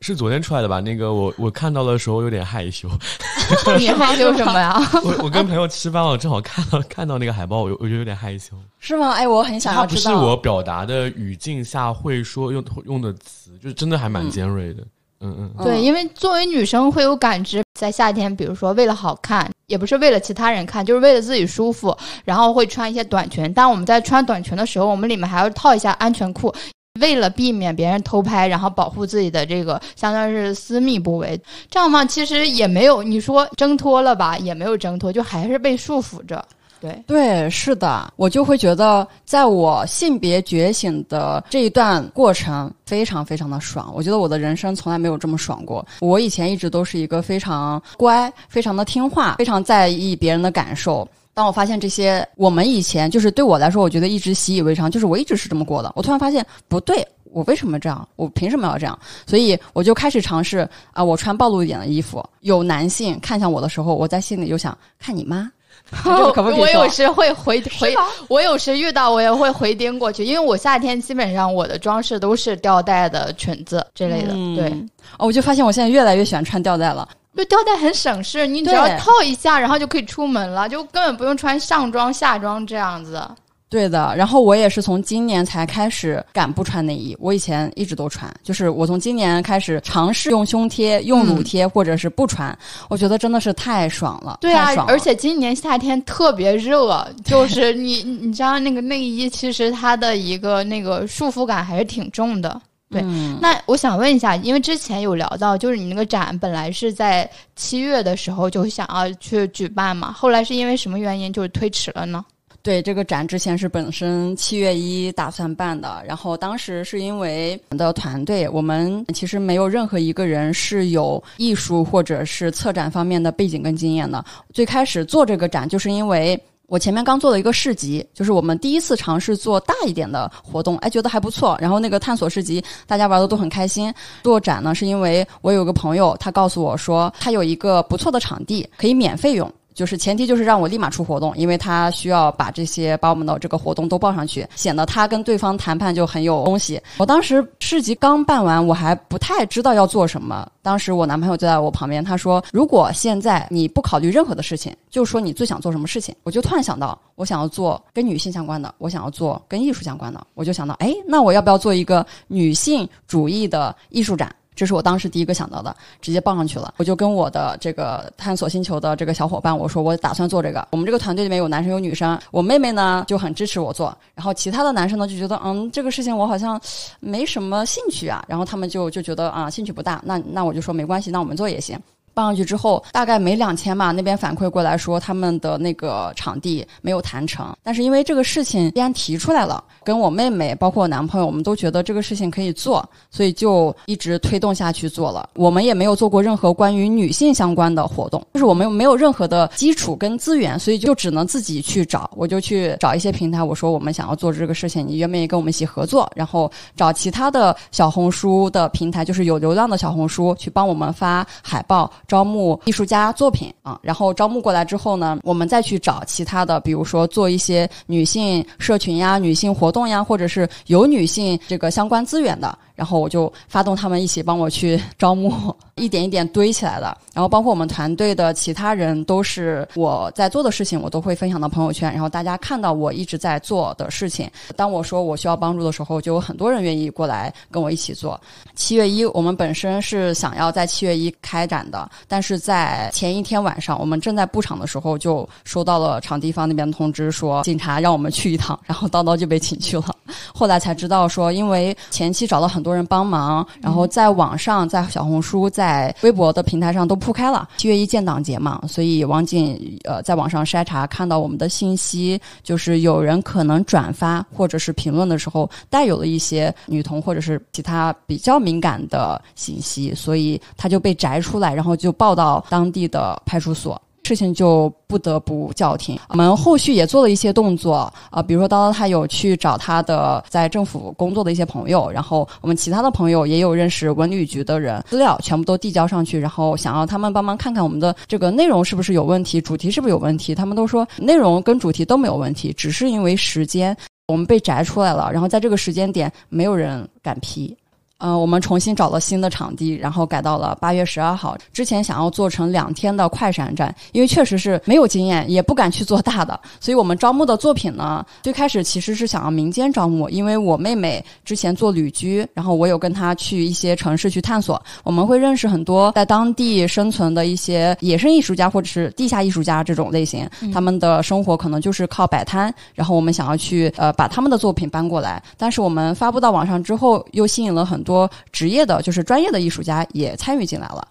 是昨天出来的吧？那个我我看到的时候有点害羞。你害羞什么呀？我我跟朋友吃饭，我正好看到看到那个海报，我我就有点害羞。是吗？哎，我很想要知道。它不是我表达的语境下会说用用的词，就是真的还蛮尖锐的。嗯嗯嗯。对，因为作为女生会有感知，在夏天，比如说为了好看，也不是为了其他人看，就是为了自己舒服，然后会穿一些短裙。但我们在穿短裙的时候，我们里面还要套一下安全裤。为了避免别人偷拍，然后保护自己的这个相当于是私密部位，这样嘛，其实也没有你说挣脱了吧，也没有挣脱，就还是被束缚着。对对，是的，我就会觉得，在我性别觉醒的这一段过程，非常非常的爽。我觉得我的人生从来没有这么爽过。我以前一直都是一个非常乖、非常的听话、非常在意别人的感受。当我发现这些，我们以前就是对我来说，我觉得一直习以为常，就是我一直是这么过的。我突然发现不对，我为什么这样？我凭什么要这样？所以我就开始尝试啊，我穿暴露一点的衣服，有男性看向我的时候，我在心里就想看你妈。我有时会回回，我有时遇到我也会回颠过去，因为我夏天基本上我的装饰都是吊带的裙子之类的。对，哦，我就发现我现在越来越喜欢穿吊带了。就吊带很省事，你只要套一下，然后就可以出门了，就根本不用穿上装下装这样子。对的，然后我也是从今年才开始敢不穿内衣，我以前一直都穿，就是我从今年开始尝试用胸贴、用乳贴，或者是不穿，我觉得真的是太爽了。对啊，而且今年夏天特别热，就是 你你知道那个内衣其实它的一个那个束缚感还是挺重的。对，那我想问一下，因为之前有聊到，就是你那个展本来是在七月的时候就想要去举办嘛，后来是因为什么原因就是推迟了呢？对这个展之前是本身七月一打算办的，然后当时是因为我们的团队，我们其实没有任何一个人是有艺术或者是策展方面的背景跟经验的。最开始做这个展，就是因为我前面刚做了一个市集，就是我们第一次尝试做大一点的活动，哎，觉得还不错。然后那个探索市集，大家玩的都很开心。做展呢，是因为我有个朋友，他告诉我说，他有一个不错的场地，可以免费用。就是前提就是让我立马出活动，因为他需要把这些把我们的这个活动都报上去，显得他跟对方谈判就很有东西。我当时市集刚办完，我还不太知道要做什么。当时我男朋友就在我旁边，他说：“如果现在你不考虑任何的事情，就说你最想做什么事情。”我就突然想到，我想要做跟女性相关的，我想要做跟艺术相关的。我就想到，哎，那我要不要做一个女性主义的艺术展？这是我当时第一个想到的，直接报上去了。我就跟我的这个探索星球的这个小伙伴我说，我打算做这个。我们这个团队里面有男生有女生，我妹妹呢就很支持我做，然后其他的男生呢就觉得，嗯，这个事情我好像没什么兴趣啊，然后他们就就觉得啊兴趣不大。那那我就说没关系，那我们做也行。放上去之后，大概没两天吧，那边反馈过来说他们的那个场地没有谈成。但是因为这个事情既然提出来了，跟我妹妹包括我男朋友，我们都觉得这个事情可以做，所以就一直推动下去做了。我们也没有做过任何关于女性相关的活动，就是我们没有任何的基础跟资源，所以就只能自己去找。我就去找一些平台，我说我们想要做这个事情，你愿不愿意跟我们一起合作？然后找其他的小红书的平台，就是有流量的小红书，去帮我们发海报。招募艺术家作品啊，然后招募过来之后呢，我们再去找其他的，比如说做一些女性社群呀、女性活动呀，或者是有女性这个相关资源的。然后我就发动他们一起帮我去招募，一点一点堆起来的。然后包括我们团队的其他人都是我在做的事情，我都会分享到朋友圈。然后大家看到我一直在做的事情，当我说我需要帮助的时候，就有很多人愿意过来跟我一起做。七月一，我们本身是想要在七月一开展的，但是在前一天晚上，我们正在布场的时候，就收到了场地方那边通知，说警察让我们去一趟，然后叨叨就被请去了。后来才知道说，因为前期找了很多。人帮忙，然后在网上、在小红书、在微博的平台上都铺开了。七月一建党节嘛，所以王景呃在网上筛查，看到我们的信息，就是有人可能转发或者是评论的时候带有了一些女童或者是其他比较敏感的信息，所以他就被摘出来，然后就报到当地的派出所。事情就不得不叫停。我们后续也做了一些动作，啊，比如说叨叨他有去找他的在政府工作的一些朋友，然后我们其他的朋友也有认识文旅局的人，资料全部都递交上去，然后想要他们帮忙看看我们的这个内容是不是有问题，主题是不是有问题。他们都说内容跟主题都没有问题，只是因为时间我们被摘出来了，然后在这个时间点没有人敢批。嗯，我们重新找了新的场地，然后改到了八月十二号。之前想要做成两天的快闪展，因为确实是没有经验，也不敢去做大的，所以我们招募的作品呢，最开始其实是想要民间招募，因为我妹妹之前做旅居，然后我有跟她去一些城市去探索，我们会认识很多在当地生存的一些野生艺术家或者是地下艺术家这种类型，他们的生活可能就是靠摆摊，然后我们想要去呃把他们的作品搬过来，但是我们发布到网上之后，又吸引了很。多多职业的，就是专业的艺术家也参与进来了。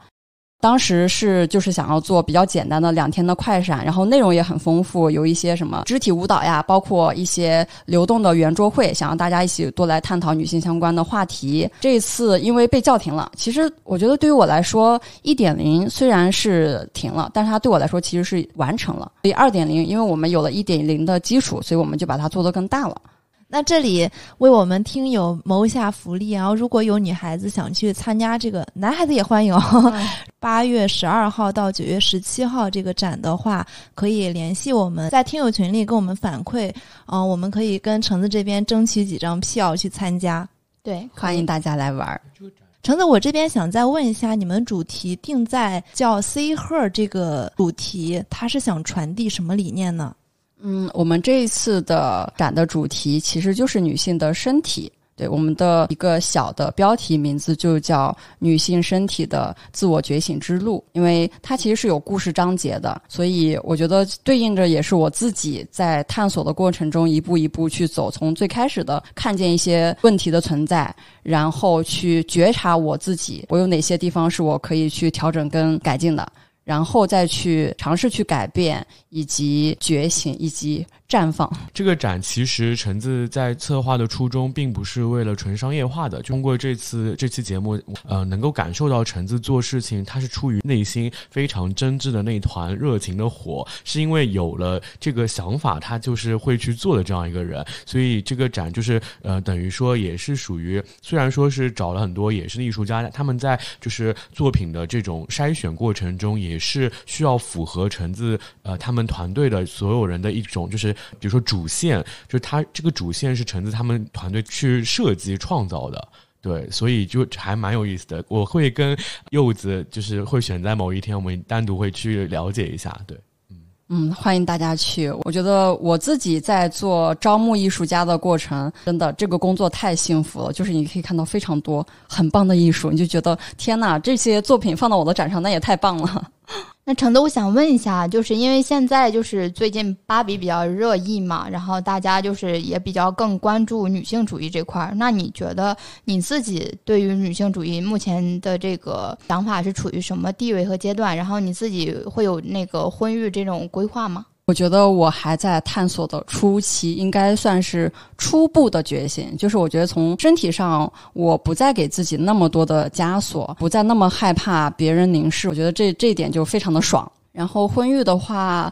当时是就是想要做比较简单的两天的快闪，然后内容也很丰富，有一些什么肢体舞蹈呀，包括一些流动的圆桌会，想让大家一起多来探讨女性相关的话题。这一次因为被叫停了，其实我觉得对于我来说，一点零虽然是停了，但是它对我来说其实是完成了。所以二点零，因为我们有了一点零的基础，所以我们就把它做得更大了。那这里为我们听友谋一下福利啊！如果有女孩子想去参加这个，男孩子也欢迎。八月十二号到九月十七号这个展的话，可以联系我们，在听友群里跟我们反馈，嗯，我们可以跟橙子这边争取几张票去参加。对，欢迎大家来玩儿。橙子，我这边想再问一下，你们主题定在叫 “See her” 这个主题，它是想传递什么理念呢？嗯，我们这一次的展的主题其实就是女性的身体。对，我们的一个小的标题名字就叫“女性身体的自我觉醒之路”，因为它其实是有故事章节的，所以我觉得对应着也是我自己在探索的过程中一步一步去走，从最开始的看见一些问题的存在，然后去觉察我自己，我有哪些地方是我可以去调整跟改进的，然后再去尝试去改变，以及觉醒，以及。绽放这个展，其实橙子在策划的初衷并不是为了纯商业化的。通过这次这期节目，呃，能够感受到橙子做事情，他是出于内心非常真挚的那团热情的火，是因为有了这个想法，他就是会去做的这样一个人。所以这个展就是呃，等于说也是属于，虽然说是找了很多也是艺术家，他们在就是作品的这种筛选过程中，也是需要符合橙子呃他们团队的所有人的一种就是。比如说主线，就是他这个主线是橙子他们团队去设计创造的，对，所以就还蛮有意思的。我会跟柚子，就是会选在某一天，我们单独会去了解一下，对，嗯嗯，欢迎大家去。我觉得我自己在做招募艺术家的过程，真的这个工作太幸福了。就是你可以看到非常多很棒的艺术，你就觉得天哪，这些作品放到我的展上，那也太棒了。那橙子，我想问一下，就是因为现在就是最近芭比比较热议嘛，然后大家就是也比较更关注女性主义这块儿。那你觉得你自己对于女性主义目前的这个想法是处于什么地位和阶段？然后你自己会有那个婚育这种规划吗？我觉得我还在探索的初期，应该算是初步的觉醒。就是我觉得从身体上，我不再给自己那么多的枷锁，不再那么害怕别人凝视。我觉得这这一点就非常的爽。然后婚育的话，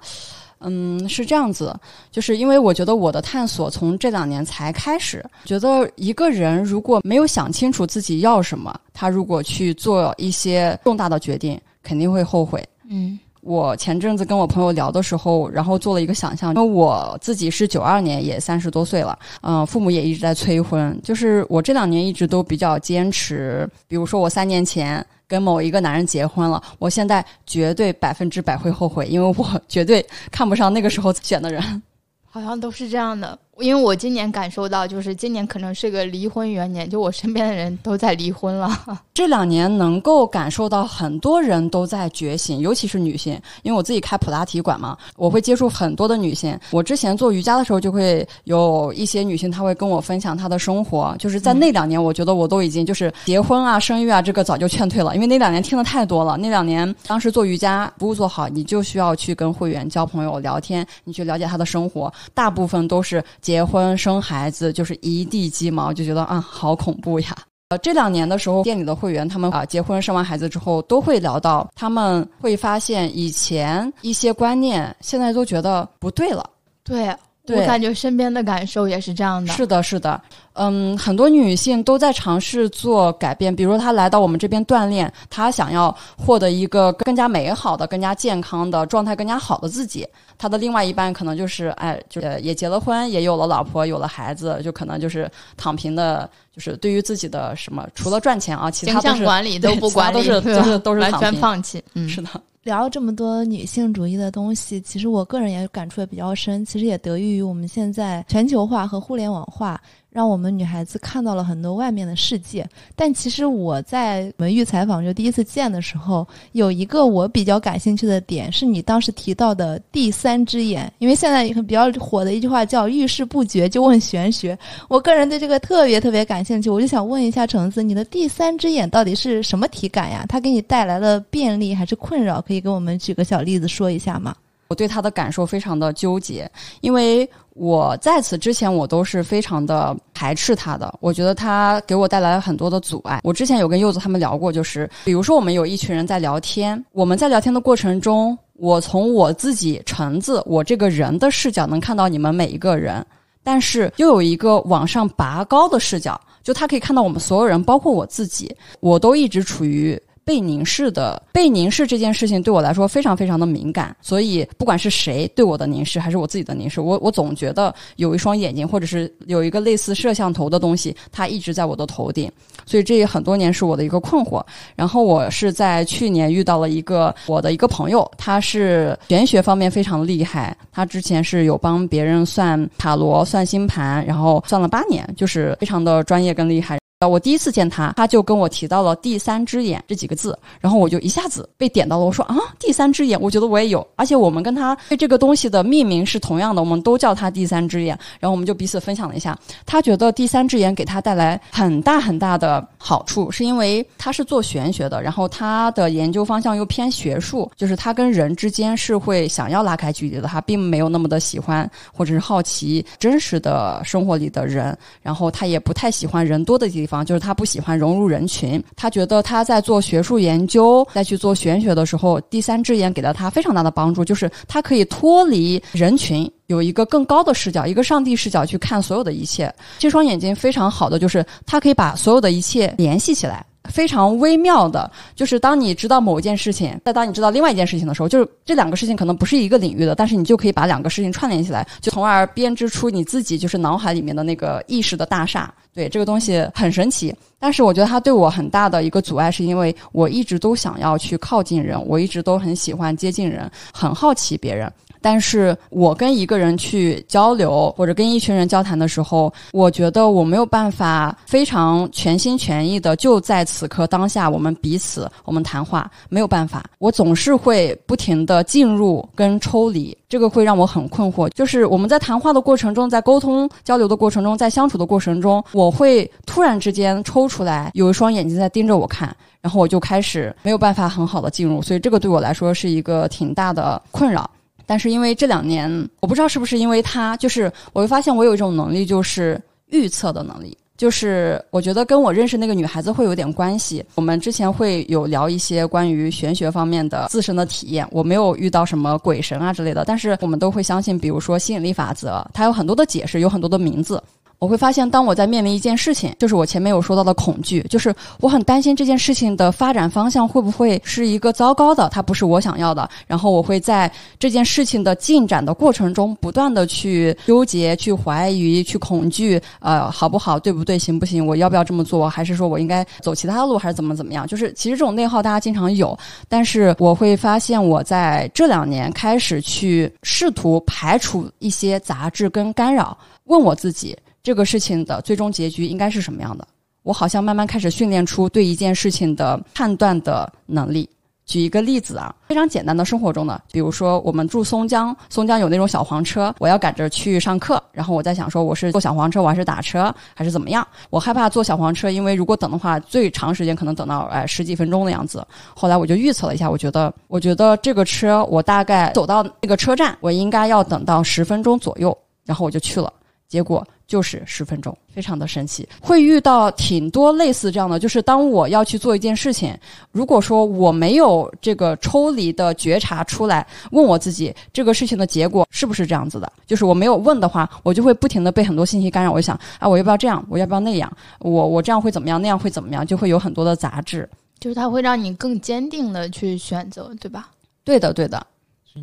嗯，是这样子，就是因为我觉得我的探索从这两年才开始。觉得一个人如果没有想清楚自己要什么，他如果去做一些重大的决定，肯定会后悔。嗯。我前阵子跟我朋友聊的时候，然后做了一个想象，因为我自己是九二年，也三十多岁了，嗯，父母也一直在催婚，就是我这两年一直都比较坚持，比如说我三年前跟某一个男人结婚了，我现在绝对百分之百会后悔，因为我绝对看不上那个时候选的人。好像都是这样的。因为我今年感受到，就是今年可能是个离婚元年，就我身边的人都在离婚了。这两年能够感受到很多人都在觉醒，尤其是女性。因为我自己开普拉提馆嘛，我会接触很多的女性。我之前做瑜伽的时候，就会有一些女性，她会跟我分享她的生活。就是在那两年，我觉得我都已经就是结婚啊、生育啊，这个早就劝退了。因为那两年听的太多了。那两年当时做瑜伽服务做好，你就需要去跟会员交朋友、聊天，你去了解她的生活。大部分都是结婚生孩子，就是一地鸡毛，就觉得啊，好恐怖呀！呃，这两年的时候，店里的会员他们啊，结婚生完孩子之后，都会聊到，他们会发现以前一些观念，现在都觉得不对了。对，我感觉身边的感受也是这样的。是的，是的。嗯，很多女性都在尝试做改变，比如她来到我们这边锻炼，她想要获得一个更加美好的、更加健康的状态、更加好的自己。她的另外一半可能就是，哎，就是也结了婚，也有了老婆，有了孩子，就可能就是躺平的，就是对于自己的什么，除了赚钱啊，其他都是管理都不管理，都是都是都是完全放弃。嗯，是的。聊这么多女性主义的东西，其实我个人也感触也比较深，其实也得益于我们现在全球化和互联网化。让我们女孩子看到了很多外面的世界，但其实我在文娱采访就第一次见的时候，有一个我比较感兴趣的点，是你当时提到的第三只眼，因为现在比较火的一句话叫“遇事不决就问玄学”，我个人对这个特别特别感兴趣，我就想问一下橙子，你的第三只眼到底是什么体感呀？它给你带来了便利还是困扰？可以给我们举个小例子说一下吗？我对他的感受非常的纠结，因为我在此之前我都是非常的排斥他的，我觉得他给我带来了很多的阻碍。我之前有跟柚子他们聊过，就是比如说我们有一群人在聊天，我们在聊天的过程中，我从我自己橙子我这个人的视角能看到你们每一个人，但是又有一个往上拔高的视角，就他可以看到我们所有人，包括我自己，我都一直处于。被凝视的，被凝视这件事情对我来说非常非常的敏感，所以不管是谁对我的凝视，还是我自己的凝视，我我总觉得有一双眼睛，或者是有一个类似摄像头的东西，它一直在我的头顶，所以这也很多年是我的一个困惑。然后我是在去年遇到了一个我的一个朋友，他是玄学方面非常厉害，他之前是有帮别人算塔罗、算星盘，然后算了八年，就是非常的专业跟厉害。我第一次见他，他就跟我提到了“第三只眼”这几个字，然后我就一下子被点到了。我说啊，第三只眼，我觉得我也有，而且我们跟他对这个东西的命名是同样的，我们都叫他第三只眼。然后我们就彼此分享了一下，他觉得第三只眼给他带来很大很大的好处，是因为他是做玄学的，然后他的研究方向又偏学术，就是他跟人之间是会想要拉开距离的，他并没有那么的喜欢或者是好奇真实的生活里的人，然后他也不太喜欢人多的地方。就是他不喜欢融入人群，他觉得他在做学术研究、再去做玄学的时候，第三只眼给了他非常大的帮助，就是他可以脱离人群，有一个更高的视角，一个上帝视角去看所有的一切。这双眼睛非常好的，就是它可以把所有的一切联系起来。非常微妙的，就是当你知道某一件事情，再当你知道另外一件事情的时候，就是这两个事情可能不是一个领域的，但是你就可以把两个事情串联起来，就从而编织出你自己就是脑海里面的那个意识的大厦。对这个东西很神奇，但是我觉得它对我很大的一个阻碍，是因为我一直都想要去靠近人，我一直都很喜欢接近人，很好奇别人。但是我跟一个人去交流，或者跟一群人交谈的时候，我觉得我没有办法非常全心全意的就在此刻当下，我们彼此我们谈话没有办法。我总是会不停的进入跟抽离，这个会让我很困惑。就是我们在谈话的过程中，在沟通交流的过程中，在相处的过程中，我会突然之间抽出来，有一双眼睛在盯着我看，然后我就开始没有办法很好的进入，所以这个对我来说是一个挺大的困扰。但是因为这两年，我不知道是不是因为他，就是我会发现我有一种能力，就是预测的能力。就是我觉得跟我认识那个女孩子会有点关系。我们之前会有聊一些关于玄学方面的自身的体验。我没有遇到什么鬼神啊之类的，但是我们都会相信，比如说吸引力法则，它有很多的解释，有很多的名字。我会发现，当我在面临一件事情，就是我前面有说到的恐惧，就是我很担心这件事情的发展方向会不会是一个糟糕的，它不是我想要的。然后我会在这件事情的进展的过程中，不断的去纠结、去怀疑、去恐惧，呃，好不好，对不对，行不行，我要不要这么做，还是说我应该走其他的路，还是怎么怎么样？就是其实这种内耗大家经常有，但是我会发现，我在这两年开始去试图排除一些杂质跟干扰，问我自己。这个事情的最终结局应该是什么样的？我好像慢慢开始训练出对一件事情的判断的能力。举一个例子啊，非常简单的生活中的，比如说我们住松江，松江有那种小黄车，我要赶着去上课，然后我在想说，我是坐小黄车，我还是打车，还是怎么样？我害怕坐小黄车，因为如果等的话，最长时间可能等到哎十几分钟的样子。后来我就预测了一下，我觉得，我觉得这个车我大概走到那个车站，我应该要等到十分钟左右，然后我就去了。结果就是十分钟，非常的神奇。会遇到挺多类似这样的，就是当我要去做一件事情，如果说我没有这个抽离的觉察出来，问我自己这个事情的结果是不是这样子的，就是我没有问的话，我就会不停的被很多信息干扰。我想啊，我要不要这样？我要不要那样？我我这样会怎么样？那样会怎么样？就会有很多的杂质，就是它会让你更坚定的去选择，对吧？对的，对的。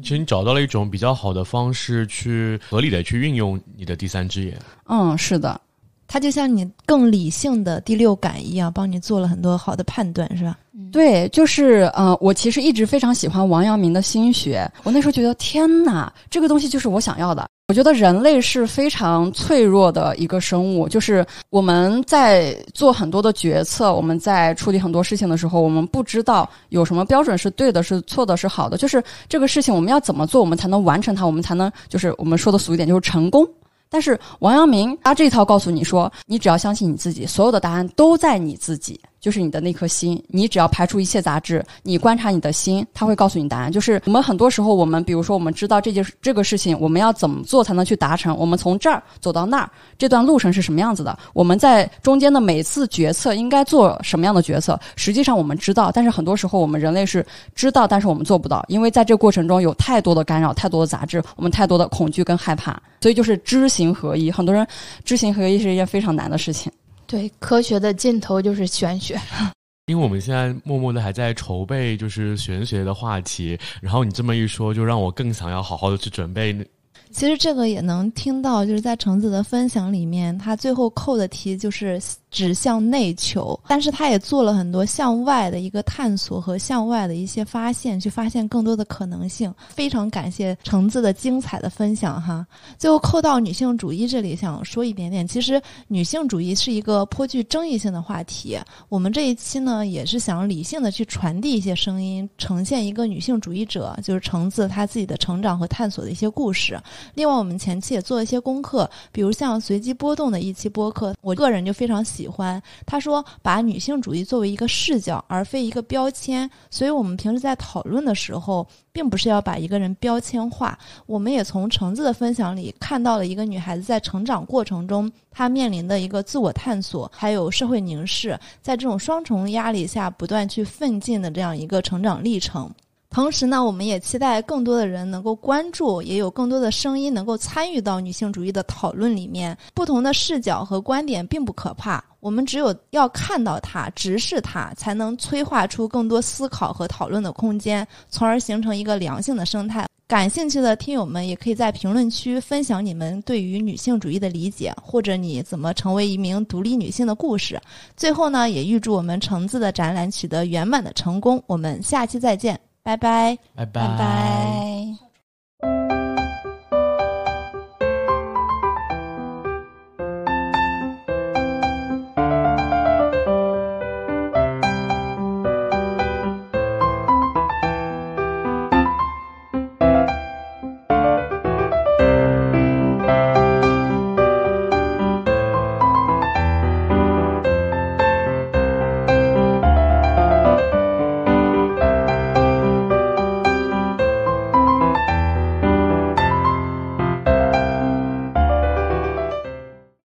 其实你找到了一种比较好的方式，去合理的去运用你的第三只眼。嗯，是的，它就像你更理性的第六感一样，帮你做了很多好的判断，是吧？对，就是呃，我其实一直非常喜欢王阳明的心学。我那时候觉得，天哪，这个东西就是我想要的。我觉得人类是非常脆弱的一个生物，就是我们在做很多的决策，我们在处理很多事情的时候，我们不知道有什么标准是对的，是错的，是好的。就是这个事情我们要怎么做，我们才能完成它，我们才能就是我们说的俗一点，就是成功。但是王阳明他这一套告诉你说，你只要相信你自己，所有的答案都在你自己。就是你的那颗心，你只要排除一切杂质，你观察你的心，他会告诉你答案。就是我们很多时候，我们比如说，我们知道这件这个事情，我们要怎么做才能去达成？我们从这儿走到那儿，这段路程是什么样子的？我们在中间的每次决策应该做什么样的决策？实际上我们知道，但是很多时候我们人类是知道，但是我们做不到，因为在这过程中有太多的干扰，太多的杂质，我们太多的恐惧跟害怕，所以就是知行合一。很多人知行合一是一件非常难的事情。对，科学的尽头就是玄学。因为我们现在默默的还在筹备就是玄学的话题，然后你这么一说，就让我更想要好好的去准备。其实这个也能听到，就是在橙子的分享里面，他最后扣的题就是指向内求，但是他也做了很多向外的一个探索和向外的一些发现，去发现更多的可能性。非常感谢橙子的精彩的分享哈。最后扣到女性主义这里，想说一点点，其实女性主义是一个颇具争议性的话题。我们这一期呢，也是想理性的去传递一些声音，呈现一个女性主义者，就是橙子她自己的成长和探索的一些故事。另外，我们前期也做了一些功课，比如像随机波动的一期播客，我个人就非常喜喜欢。他说，把女性主义作为一个视角，而非一个标签。所以，我们平时在讨论的时候，并不是要把一个人标签化。我们也从橙子的分享里看到了一个女孩子在成长过程中，她面临的一个自我探索，还有社会凝视，在这种双重压力下不断去奋进的这样一个成长历程。同时呢，我们也期待更多的人能够关注，也有更多的声音能够参与到女性主义的讨论里面。不同的视角和观点并不可怕，我们只有要看到它、直视它，才能催化出更多思考和讨论的空间，从而形成一个良性的生态。感兴趣的听友们也可以在评论区分享你们对于女性主义的理解，或者你怎么成为一名独立女性的故事。最后呢，也预祝我们橙子的展览取得圆满的成功。我们下期再见。拜拜。拜拜。拜